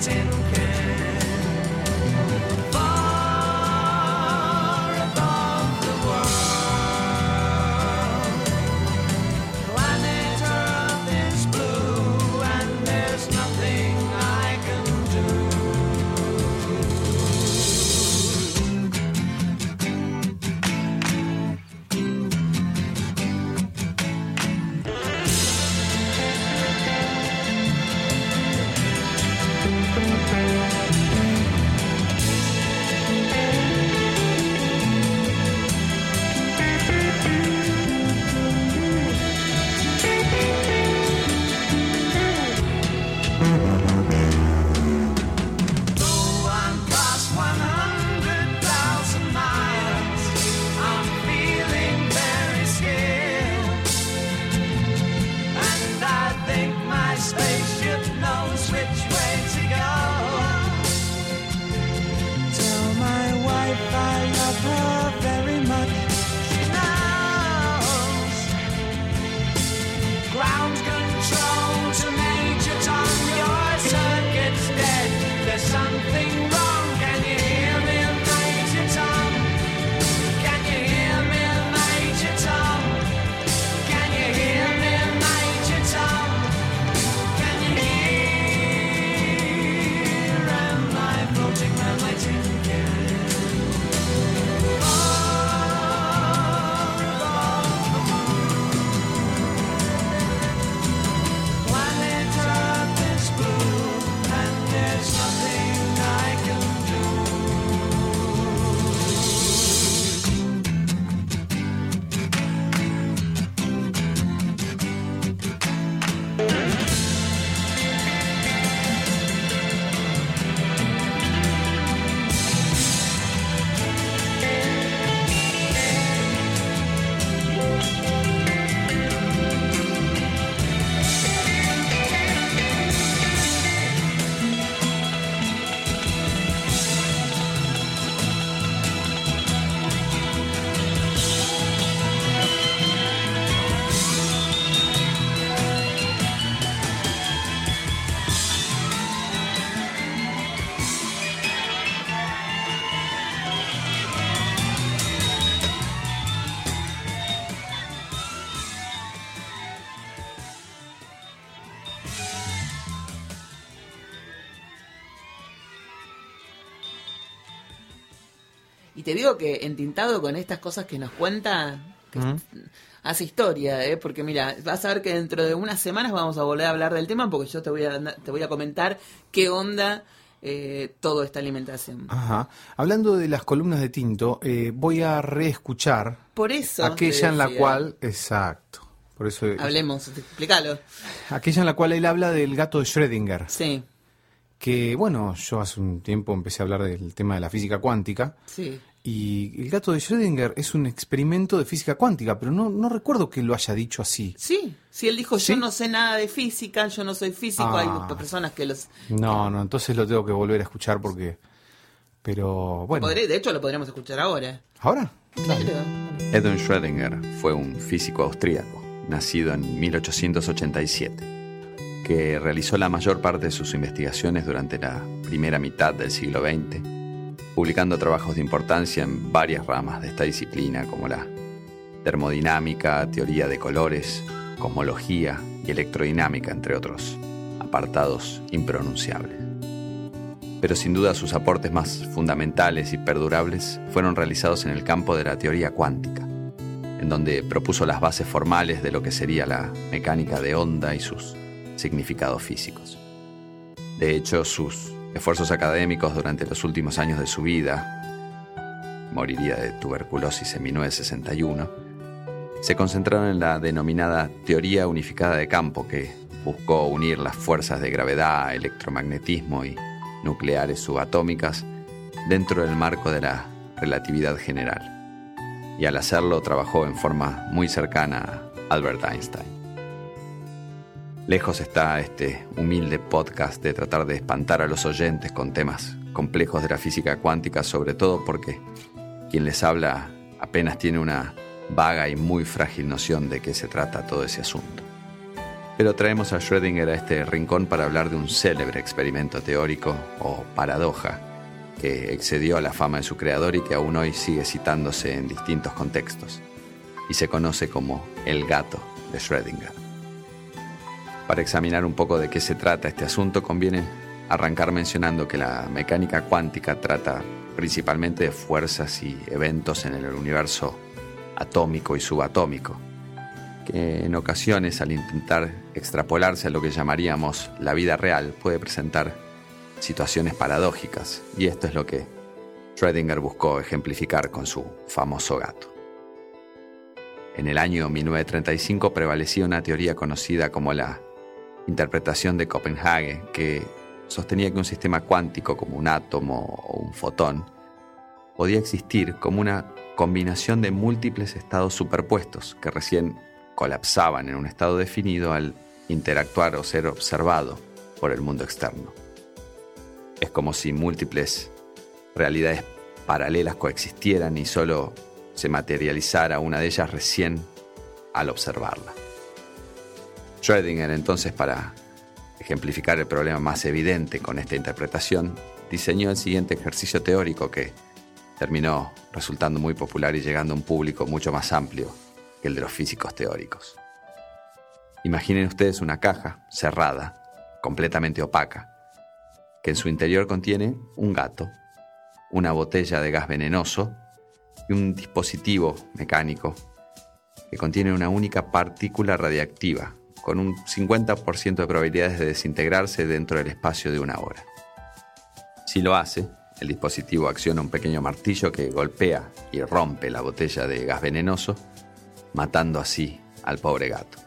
S7: Tin
S4: te digo que entintado con estas cosas que nos cuenta, que hace historia, ¿eh? porque mira, vas a ver que dentro de unas semanas vamos a volver a hablar del tema porque yo te voy a, te voy a comentar qué onda eh, toda esta alimentación.
S3: Ajá. Hablando de las columnas de Tinto, eh, voy a reescuchar
S4: Por eso...
S3: aquella en la cual, exacto, por eso
S4: Hablemos, explícalo.
S3: aquella en la cual él habla del gato de Schrödinger,
S4: Sí,
S3: que bueno, yo hace un tiempo empecé a hablar del tema de la física cuántica
S4: sí.
S3: Y el gato de Schrödinger es un experimento de física cuántica, pero no, no recuerdo que lo haya dicho así.
S4: Sí, si él dijo
S3: ¿Sí?
S4: yo no sé nada de física, yo no soy físico,
S3: Ah.
S4: hay personas que los...
S3: No, no, entonces lo tengo que volver a escuchar porque... Pero bueno,
S4: Podré- de hecho lo podríamos escuchar ahora.
S3: ¿ahora?
S4: Claro.
S6: Edwin Schrödinger fue un físico austríaco, nacido en 1887, que realizó la mayor parte de sus investigaciones durante la primera mitad del siglo XX, publicando trabajos de importancia en varias ramas de esta disciplina como la termodinámica, teoría de colores, cosmología y electrodinámica, entre otros apartados impronunciables. Pero sin duda sus aportes más fundamentales y perdurables fueron realizados en el campo de la teoría cuántica, en donde propuso las bases formales de lo que sería la mecánica de onda y sus significados físicos. De hecho, sus esfuerzos académicos durante los últimos años de su vida, moriría de tuberculosis en 1961, se concentraron en la denominada teoría unificada de campo que buscó unir las fuerzas de gravedad, electromagnetismo y nucleares subatómicas dentro del marco de la relatividad general. Y al hacerlo trabajó en forma muy cercana a Albert Einstein. Lejos está este humilde podcast de tratar de espantar a los oyentes con temas complejos de la física cuántica, sobre todo porque quien les habla apenas tiene una vaga y muy frágil noción de qué se trata todo ese asunto. Pero traemos a Schrödinger a este rincón para hablar de un célebre experimento teórico o paradoja que excedió a la fama de su creador y que aún hoy sigue citándose en distintos contextos, y se conoce como el gato de Schrödinger. Para examinar un poco de qué se trata este asunto, conviene arrancar mencionando que la mecánica cuántica trata principalmente de fuerzas y eventos en el universo atómico y subatómico, que en ocasiones al intentar extrapolarse a lo que llamaríamos la vida real puede presentar situaciones paradójicas, y esto es lo que Schrödinger buscó ejemplificar con su famoso gato. En el año 1935 prevalecía una teoría conocida como la interpretación de Copenhague, que sostenía que un sistema cuántico como un átomo o un fotón podía existir como una combinación de múltiples estados superpuestos que recién colapsaban en un estado definido al interactuar o ser observado por el mundo externo. Es como si múltiples realidades paralelas coexistieran y solo se materializara una de ellas recién al observarla. Schrödinger entonces para ejemplificar el problema más evidente con esta interpretación, diseñó el siguiente ejercicio teórico que terminó resultando muy popular y llegando a un público mucho más amplio que el de los físicos teóricos. Imaginen ustedes una caja cerrada, completamente opaca, que en su interior contiene un gato, una botella de gas venenoso y un dispositivo mecánico que contiene una única partícula radiactiva con un 50% de probabilidades de desintegrarse dentro del espacio de una hora. Si lo hace, el dispositivo acciona un pequeño martillo que golpea y rompe la botella de gas venenoso, matando así al pobre gato.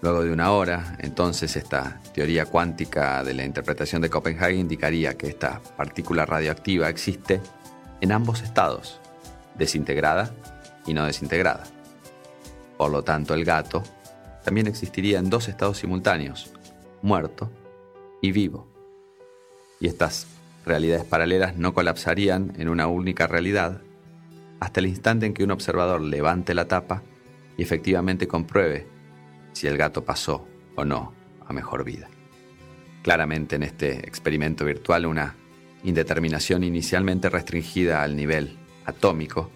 S6: Luego de una hora, entonces esta teoría cuántica de la interpretación de Copenhague indicaría que esta partícula radioactiva existe en ambos estados, desintegrada y no desintegrada. Por lo tanto, el gato también existiría en dos estados simultáneos, muerto y vivo. Y estas realidades paralelas no colapsarían en una única realidad hasta el instante en que un observador levante la tapa y efectivamente compruebe si el gato pasó o no a mejor vida. Claramente en este experimento virtual una indeterminación inicialmente restringida al nivel atómico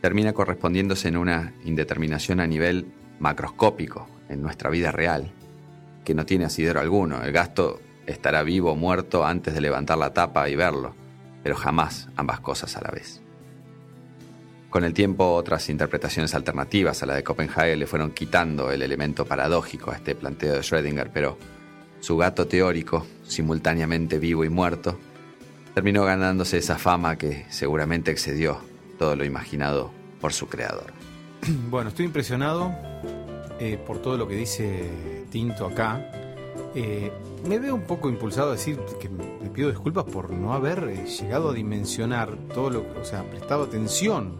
S6: termina correspondiéndose en una indeterminación a nivel macroscópico en nuestra vida real, que no tiene asidero alguno. El gato estará vivo o muerto antes de levantar la tapa y verlo. pero jamás ambas cosas a la vez. Con el tiempo, otras interpretaciones alternativas a la de Copenhague le fueron quitando el elemento paradójico a este planteo de Schrödinger, pero su gato teórico, simultáneamente vivo y muerto, terminó ganándose esa fama que seguramente excedió todo lo imaginado por su creador.
S3: Bueno, estoy impresionado eh, por todo lo que dice Tinto acá. Eh, me veo un poco impulsado a decir que me pido disculpas por no haber eh, llegado a dimensionar todo lo que, o sea, prestado atención.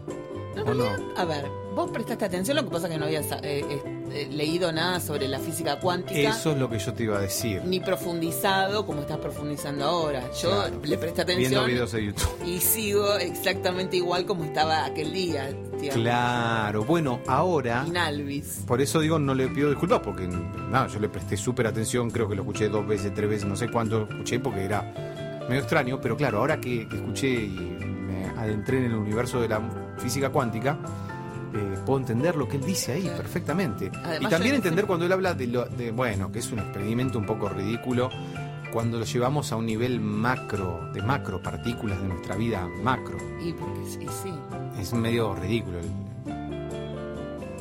S4: No,
S3: ¿o no?
S4: A ver, vos prestaste atención, lo que pasa es que no habías eh, eh, eh, leído nada sobre la física cuántica.
S3: Eso es lo que yo te iba a decir.
S4: Ni profundizado como estás profundizando ahora. Yo
S3: Claro.
S4: le presté
S3: Viendo
S4: atención
S3: videos de YouTube.
S4: y sigo exactamente igual como estaba aquel día. digamos.
S3: Claro, bueno, ahora
S4: Inalvis.
S3: Por eso digo, no le pido disculpas, porque nada, yo le presté súper atención, creo que lo escuché dos veces, tres veces, no sé cuánto escuché, porque era medio extraño, pero claro, ahora que, que escuché y me adentré en el universo de la física cuántica, eh, puedo entender lo que él dice ahí perfectamente.
S4: Además,
S3: y también entender cuando él habla de, lo, de, bueno, que es un experimento un poco ridículo, cuando lo llevamos a un nivel macro, de macro, partículas de nuestra vida macro.
S4: Y porque sí, sí.
S3: Es medio ridículo el,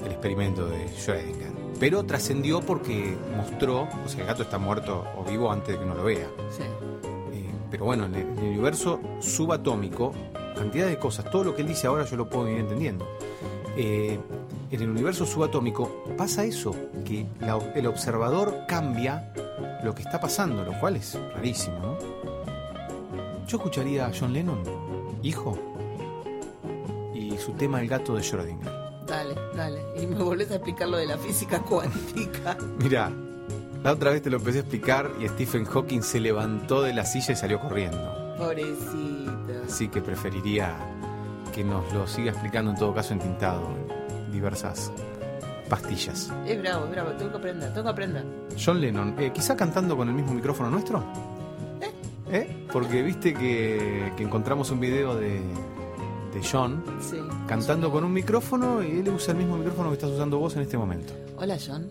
S3: el experimento de Schrödinger. Pero trascendió porque mostró, o sea, el gato está muerto o vivo antes de que uno lo vea.
S4: sí.
S3: Eh, pero bueno, en el, en el universo subatómico, cantidad de cosas, todo lo que él dice ahora yo lo puedo ir entendiendo. Eh, en el universo subatómico pasa eso, que la- el observador cambia lo que está pasando, lo cual es rarísimo, ¿no? Yo escucharía a John Lennon, hijo, y su tema El gato de Schrödinger.
S4: Dale, dale. Y me volvés a explicar lo de la física cuántica.
S3: Mira, la otra vez te lo empecé a explicar y Stephen Hawking se levantó de la silla y salió corriendo.
S4: Pobrecito.
S3: Así que preferiría que nos lo siga explicando en todo caso entintado en diversas pastillas.
S4: Es bravo, es bravo. Tengo que aprender, tengo que aprender.
S3: John Lennon, eh, quizá cantando con el mismo micrófono nuestro. ¿Eh? Porque viste que, que encontramos un video de, de John
S4: Sí.
S3: cantando con un micrófono y él usa el mismo micrófono que estás usando vos en este momento.
S4: Hola, John.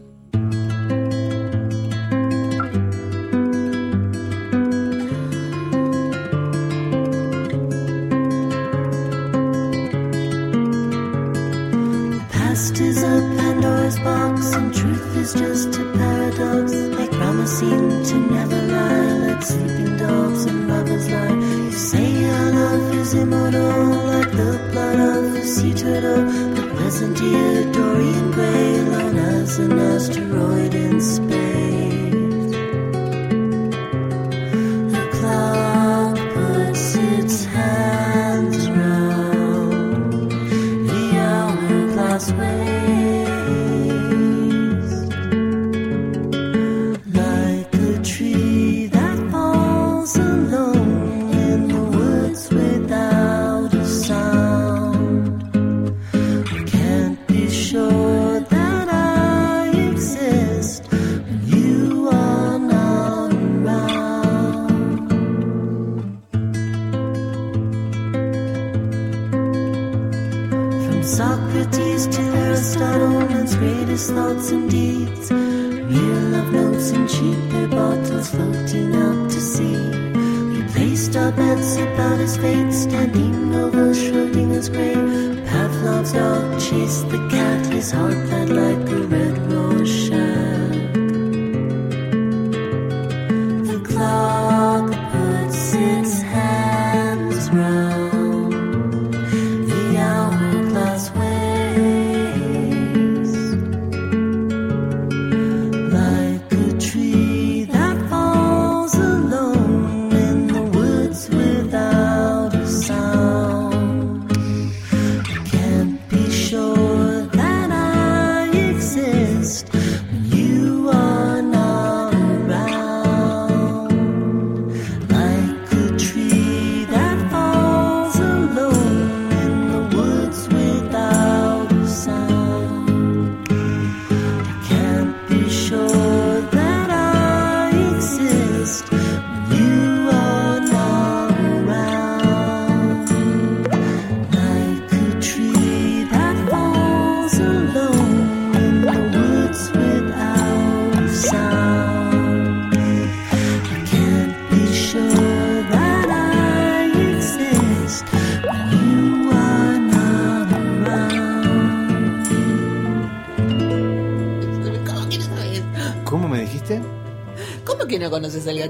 S8: Just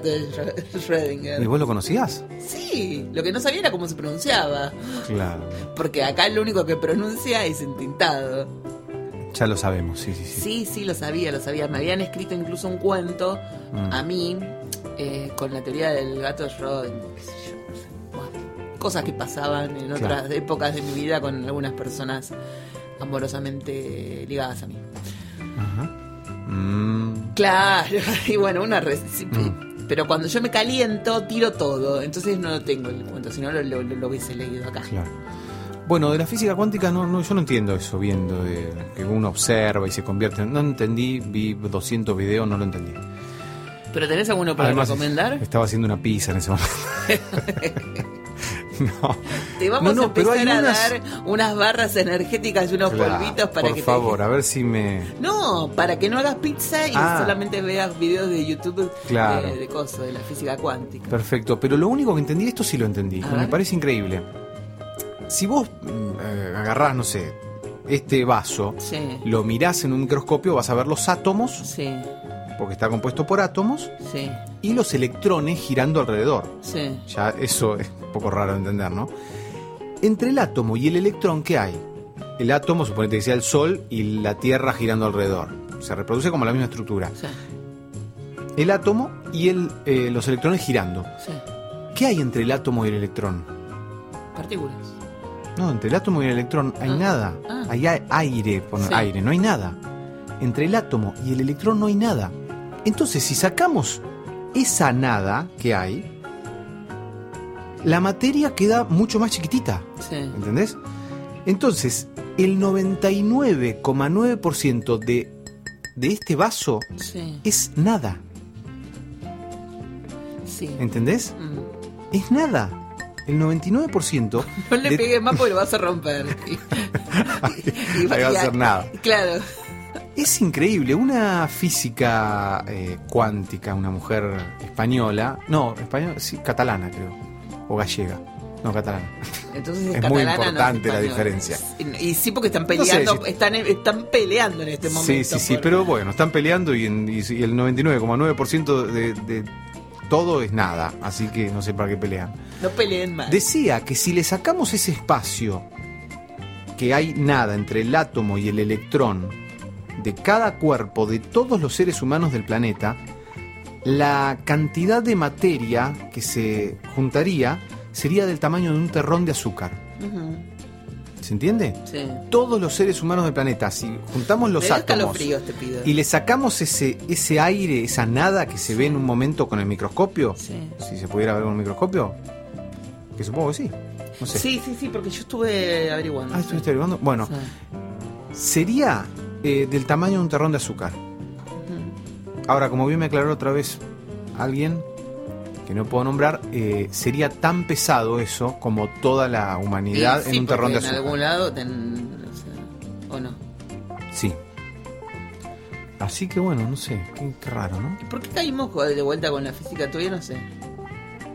S4: de Schrödinger?
S3: ¿Y vos lo conocías?
S4: Sí, lo que no sabía era cómo se pronunciaba.
S3: Claro.
S4: Porque acá lo único que pronuncia es entintado.
S3: Ya lo sabemos, sí, sí, sí.
S4: Sí, sí, lo sabía, lo sabía. Me habían escrito incluso un cuento
S3: Mm.
S4: a mí eh, con la teoría del gato de Schrödinger. qué sé yo, no sé. Bueno, cosas que pasaban en otras
S3: Claro.
S4: épocas de mi vida con algunas personas amorosamente ligadas a mí.
S3: Ajá. Mm,
S4: Claro, y bueno, una
S3: Mm.
S4: Pero cuando yo me caliento, tiro todo. Entonces no lo tengo el cuento, si no lo, lo, lo hubiese leído acá.
S3: claro. Bueno, de la física cuántica no, no, yo no entiendo eso, viendo de que uno observa y se convierte en... No entendí, vi 200 videos, no lo entendí.
S4: ¿Pero tenés alguno para
S3: Además,
S4: recomendar?
S3: Estaba haciendo una pizza en ese momento. no.
S4: Te vamos
S3: No, no,
S4: a empezar a
S3: unas-
S4: dar unas barras energéticas y unos
S3: Claro,
S4: polvitos para
S3: por
S4: que
S3: favor,
S4: te...
S3: a ver si me...
S4: No, para que no hagas pizza y
S3: Ah.
S4: solamente veas videos de YouTube
S3: Claro.
S4: de, de cosas, de la física cuántica.
S3: Perfecto, pero lo único que entendí, esto sí lo entendí,
S4: A
S3: me
S4: ver.
S3: parece increíble. Si vos mm, eh, agarrás, no sé, este vaso,
S4: Sí,
S3: lo mirás en un microscopio, vas a ver los átomos,
S4: sí,
S3: porque está compuesto por átomos,
S4: sí,
S3: y los electrones girando alrededor.
S4: sí.
S3: Ya eso es un poco raro de entender, ¿no? Entre el átomo y el electrón, ¿qué hay? El átomo, suponete que sea el Sol y la Tierra girando alrededor. Se reproduce como la misma estructura.
S4: sí,
S3: El átomo y el, eh, los electrones girando. ¿Qué hay entre el átomo y el electrón?
S4: Partículas.
S3: No, entre el átomo y el electrón hay
S4: Ah,
S3: nada.
S4: ah.
S3: Hay aire, aire, no hay nada. Entre el átomo y el electrón no hay nada. Entonces, si sacamos esa nada que hay, la materia queda mucho más chiquitita.
S4: Sí.
S3: ¿Entendés? Entonces, el 99,9% de, de este vaso
S4: Sí,
S3: es nada.
S4: sí.
S3: ¿Entendés?
S4: Mm.
S3: Es nada. El 99%.
S4: No le
S3: de-
S4: pegues más porque lo vas a romper. Y-
S3: va a ser nada.
S4: Claro.
S3: Es increíble, una física eh, cuántica, una mujer española, no, española, sí, catalana creo, o gallega, no catalana.
S4: Entonces
S3: Es muy
S4: no
S3: importante la diferencia.
S4: Y, y sí, porque están
S3: No sé
S4: peleando,
S3: si-
S4: están, están peleando en este momento.
S3: Sí, sí, sí,
S4: por-
S3: pero bueno, están peleando y, en- y- y el 99,9% de, de todo es nada, así que no sé para qué pelean.
S4: No peleen más.
S3: Decía que si le sacamos ese espacio que hay nada entre el átomo y el electrón de cada cuerpo de todos los seres humanos del planeta, la cantidad de materia que se juntaría sería del tamaño de un terrón de azúcar. ¿Se entiende?
S4: Sí.
S3: Todos los seres humanos del planeta, si juntamos los átomos
S4: te pido.
S3: y le sacamos ese, ese aire, esa nada que se ve en un momento con el microscopio,
S4: Sí.
S3: si se pudiera ver con un microscopio, que supongo que sí. No sé.
S4: sí, sí, sí, porque yo estuve averiguando.
S3: Ah, ¿estuviste averiguando? Bueno,
S4: Sí.
S3: sería eh, del tamaño de un terrón de azúcar. Ahora, como bien me aclaró otra vez alguien que no puedo nombrar, eh, sería tan pesado eso como toda la humanidad en
S4: sí,
S3: un terrón de azúcar.
S4: En algún lado, ten- o, sea, ¿o no?
S3: Sí. Así que bueno, no sé, qué, qué raro, ¿no?
S4: ¿Y por qué caímos de vuelta con la física? Todavía no sé.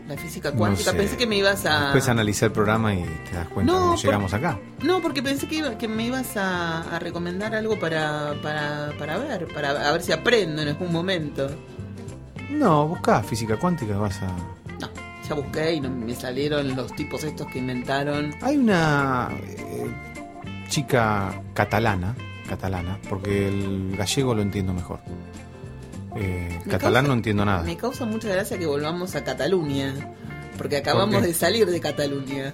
S4: La física
S3: No
S4: cuántica.
S3: sé.
S4: Pensé que me ibas a.
S3: Después analicé el programa y te das cuenta
S4: No, por-
S3: llegamos acá.
S4: No, porque pensé que, iba- que me ibas a, a recomendar algo para, para, para ver, para a ver si aprendo en algún momento.
S3: No, buscá física cuántica, vas a...
S4: No, ya busqué y no me salieron los tipos estos que inventaron.
S3: Hay una eh, chica catalana, catalana, porque el gallego lo entiendo mejor. Eh, catalán
S4: causa-
S3: no entiendo nada.
S4: Me causa mucha gracia que volvamos a Cataluña, porque acabamos de salir de Cataluña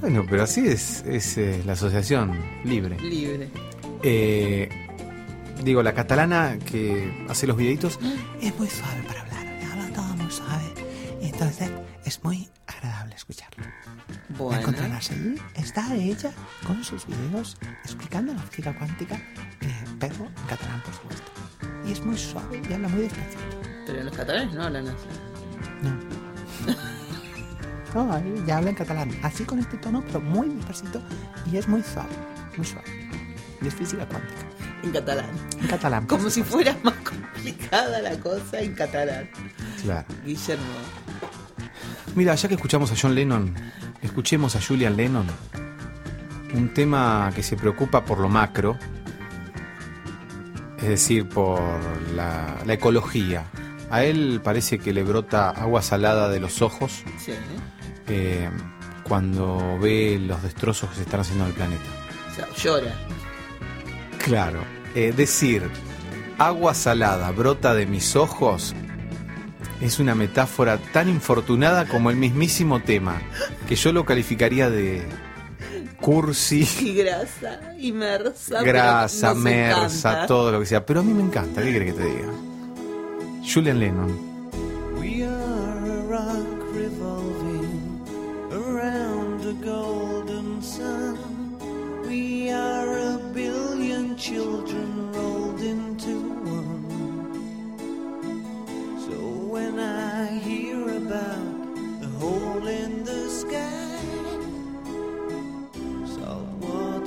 S3: Bueno, pero así es, es eh, la asociación libre.
S4: libre.
S3: Eh, digo, la catalana que hace los videitos es muy suave para hablar, habla todo muy suave. Entonces es muy agradable escucharlo. La
S4: Bueno,
S3: encontrarás allí. Está ella con sus videos explicando la física cuántica, pero en catalán, por supuesto. Y es muy suave y habla muy despacio.
S4: pero los catalanes no hablan así.
S3: No, no ya habla en catalán, así con este tono, pero muy despacito y es muy suave, muy suave. Y es física cuántica.
S4: En catalán.
S3: En catalán.
S4: Como si fuera más complicada la cosa en catalán.
S3: Claro.
S4: Guillermo.
S3: Mira, ya que escuchamos a John Lennon, escuchemos a Julian Lennon. Un tema que se preocupa por lo macro, es decir, por la, la ecología A él parece que le brota agua salada de los ojos
S4: Sí.
S3: eh, cuando ve los destrozos que se están haciendo en el planeta.
S4: O sea, llora.
S3: Claro, eh, decir agua salada brota de mis ojos es una metáfora tan infortunada como el mismísimo tema, que yo lo calificaría de cursi,
S4: Y grasa, inmersa. pero
S3: grasa, mersa,
S4: encanta.
S3: todo lo que sea. Pero a mí me encanta, ¿qué crees que te diga? Julian Lennon.
S7: We are a rock revolving around a golden sun. We are a billion children rolled into one. So when I hear about the hole in the sky,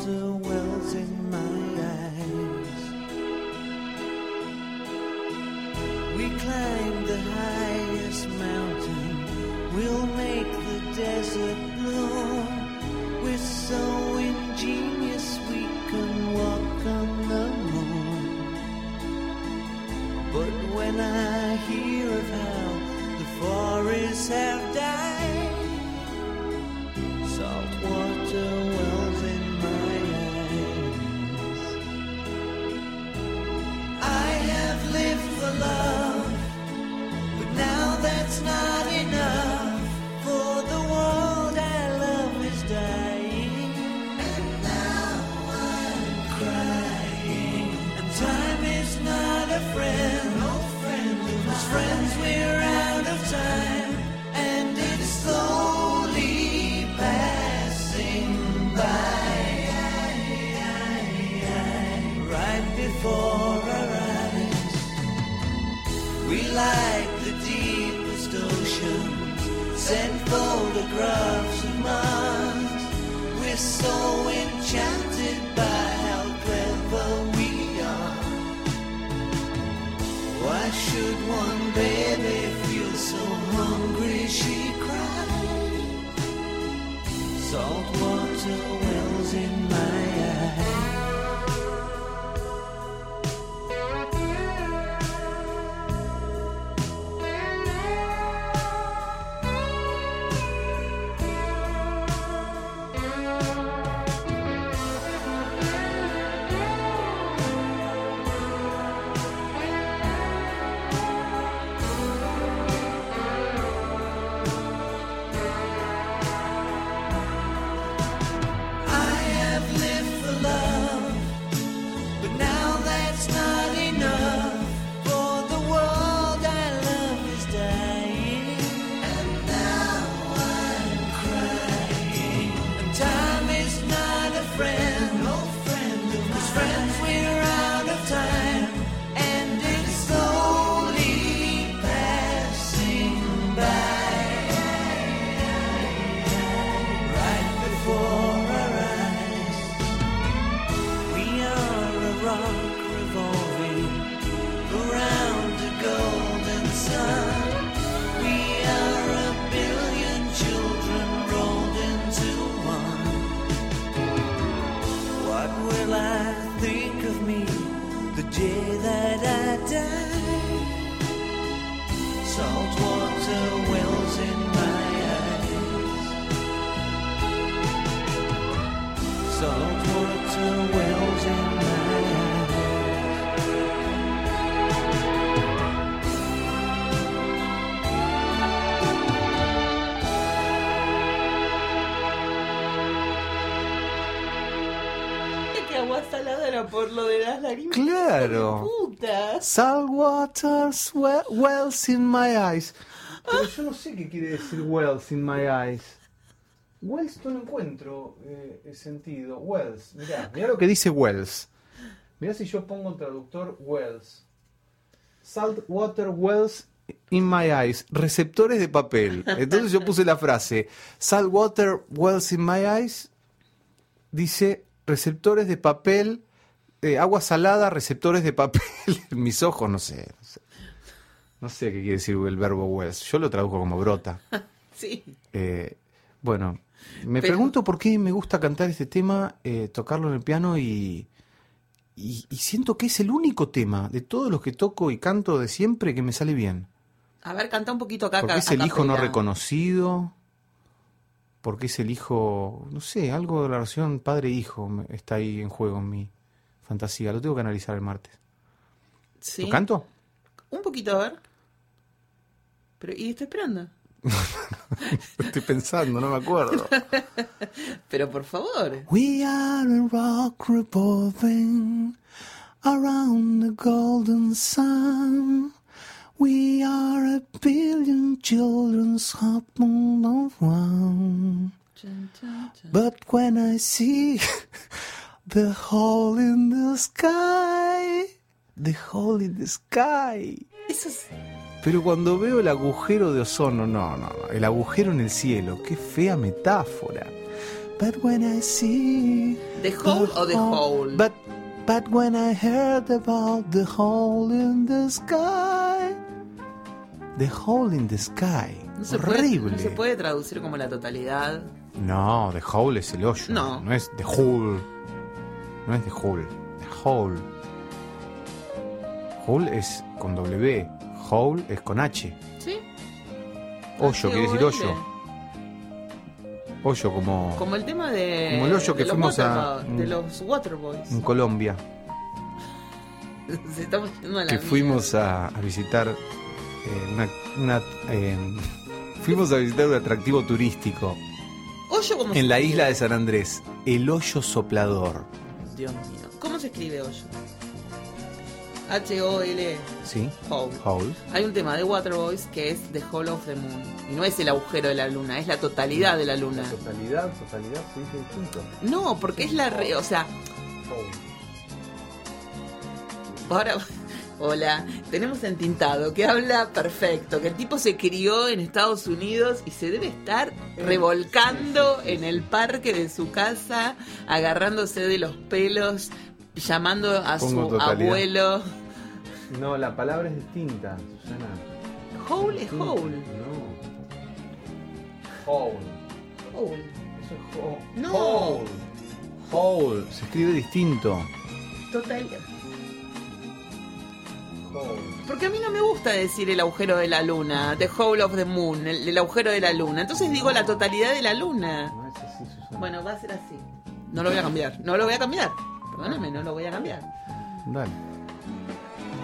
S7: water wells in my eyes. We climb the highest mountain. We'll make the desert Salt
S3: waters we- wells in my eyes. Pero yo no sé qué quiere decir wells in my eyes. Wells no encuentro eh, sentido. Wells, mirá, mirá lo que dice Wells. Mirá si yo pongo el traductor Wells. Salt water wells in my eyes. Receptores de papel. Entonces yo puse la frase Salt water wells in my eyes. Dice receptores de papel. Eh, agua salada, receptores de papel en mis ojos, no sé, no sé. No sé qué quiere decir el verbo wells. Yo lo traduzco como brota.
S4: Sí.
S3: Eh, bueno, me
S4: Pero-
S3: pregunto por qué me gusta cantar este tema, eh, tocarlo en el piano y, y, y siento que es el único tema de todos los que toco y canto de siempre que me sale bien.
S4: A ver, canta un poquito acá.
S3: ¿Por qué
S4: a
S3: es el hijo no reconocido? ¿Por qué es el hijo, no sé, algo de la relación padre-hijo está ahí en juego en mi fantasía? Lo tengo que analizar el martes.
S4: Sí.
S3: ¿Lo canto?
S4: Un poquito, a ver. Pero, y estoy esperando.
S3: Estoy pensando, no me acuerdo.
S4: Pero por favor.
S3: We are a rock revolving around the golden sun. We are a billion children's hopping of one. But when I see the hole in the sky, the hole in the sky.
S4: Eso es.
S3: Pero cuando veo el agujero de ozono, no, no, no, el agujero en el cielo, qué fea metáfora. But when I see
S4: ¿The hole o the hole?
S3: But but when I heard about the hole in the sky, the hole in the sky,
S4: No se, puede,
S3: horrible.
S4: no se puede traducir como la totalidad.
S3: No, the hole es el hoyo.
S4: No.
S3: no es the hole. No es the hole, the hole. Hole es con W, hole es con H.
S4: ¿Sí?
S3: Hoyo, quiere decir hoyo. Hoyo como
S4: Como el tema de.
S3: Como el hoyo que
S4: de
S3: fuimos a-
S4: De los Waterboys.
S3: en Colombia,
S4: Se yendo a la
S3: que fuimos a, a visitar eh, una, una, eh, fuimos a visitar un atractivo turístico
S4: Hoyo como
S3: en la isla de San Andrés, el hoyo soplador.
S4: Dios mío. ¿Cómo se escribe hoyo? H-O-L.
S3: ¿Sí?
S4: Hole.
S3: Hole.
S4: Hay un tema de Waterboys que es The Hole of the Moon. Y no es el agujero de la luna, es la totalidad de la luna.
S3: totalidad, totalidad se dice distinto.
S4: No, porque es la re. O sea, ahora. Hola, tenemos entintado que habla perfecto, que el tipo se crió en Estados Unidos y se debe estar revolcando en el parque de su casa, agarrándose de los pelos, llamando a
S3: Pongo
S4: su
S3: totalidad.
S4: abuelo.
S3: No, la palabra es distinta, Susana.
S4: Hole es hole.
S3: No. Hole.
S4: Hole.
S3: Eso es hole.
S4: No.
S3: Hole. Hole. Se escribe distinto.
S4: Total. Porque a mí no me gusta decir el agujero de la luna, the hole of the moon, el, el agujero de la luna. Entonces digo la totalidad de la luna.
S3: No.
S4: Bueno, va a ser así. No lo voy a cambiar. No lo voy a cambiar. Perdóname, no lo voy a cambiar.
S3: Dale.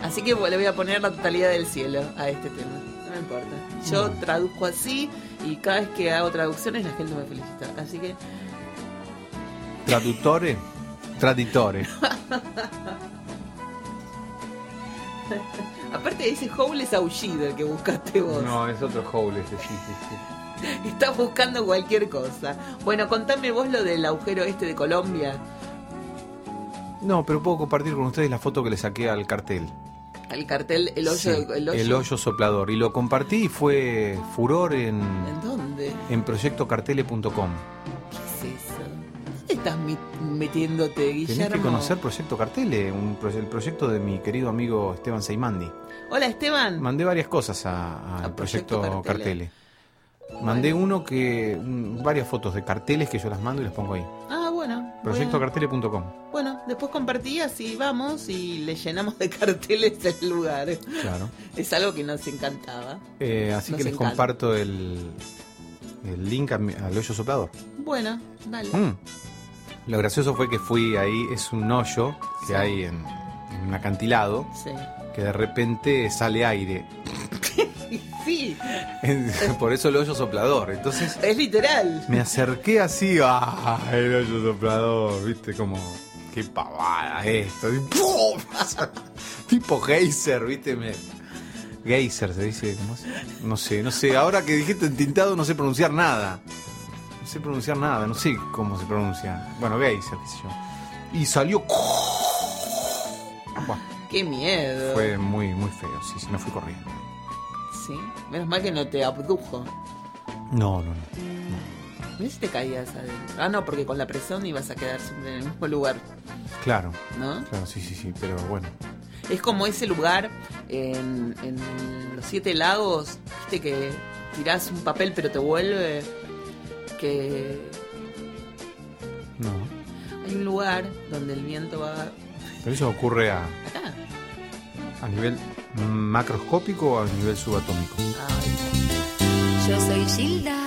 S4: Así que le voy a poner la totalidad del cielo a este tema. No me importa. Yo traduzco así y cada vez que hago traducciones la gente me felicita. Así que
S3: Traduttore. Traditore.
S4: aparte de ese hole es aullido el que buscaste vos.
S3: No, es otro hole ese, sí, sí, sí.
S4: Estás buscando cualquier cosa. Bueno, contame vos lo del agujero este de Colombia.
S3: No, pero puedo compartir con ustedes la foto que le saqué al cartel.
S4: El cartel, el hoyo,
S3: Sí,
S4: el hoyo.
S3: el hoyo soplador. Y lo compartí y fue furor en,
S4: ¿En dónde?
S3: en proyectocartele.com.
S4: ¿Qué es eso? ¿Dónde estás mi- metiéndote, Guillermo?
S3: Tenés que conocer Proyecto Cartele, un pro- el proyecto de mi querido amigo Esteban Seimandi.
S4: Hola, Esteban.
S3: Mandé varias cosas a- al
S4: A Proyecto
S3: proyecto,
S4: Cartele.
S3: Cartele. Mandé uno que. varias fotos de carteles que yo las mando y las pongo ahí.
S4: Ah, bueno.
S3: Proyectocartele.com.
S4: bueno, después compartí así vamos y le llenamos de carteles el lugar.
S3: Claro.
S4: Es algo que nos encantaba.
S3: Eh, así
S4: Nos
S3: que les
S4: encanta.
S3: comparto el, el link mi- al hoyo soplador.
S4: Bueno, dale.
S3: Mm. Lo gracioso fue que fui ahí, es un hoyo que
S4: Sí.
S3: hay en, en un acantilado,
S4: Sí.
S3: que de repente sale aire.
S4: Sí,
S3: Por eso el hoyo soplador. Entonces
S4: es literal.
S3: me acerqué así, ¡ah! El hoyo soplador, viste, como. ¡Qué pavada esto! Y ¡pum! tipo geyser, viste, me. Geyser se dice, ¿cómo es? No sé, no sé. Ahora que dijiste entintado, no sé pronunciar nada. No sé pronunciar nada, no sé cómo se pronuncia. Bueno, geyser, qué sé yo. Y salió. Buah,
S4: Qué miedo.
S3: fue muy, muy feo, sí, sí, me fui corriendo.
S4: Sí. Menos mal que no te abdujo.
S3: No, no, no.
S4: Mirá si te caías adentro. Ah, no, porque con la presión ibas a quedar siempre en el mismo lugar,
S3: Claro,
S4: ¿no?
S3: claro, sí, sí, sí, pero bueno.
S4: Es como ese lugar en, en los siete lagos, viste que tirás un papel pero te vuelve. Que
S3: No.
S4: hay un lugar donde el viento va
S3: Pero eso ocurre a,
S4: acá.
S3: a nivel ¿Macroscópico o a nivel subatómico?
S9: Ay. Yo soy Gilda.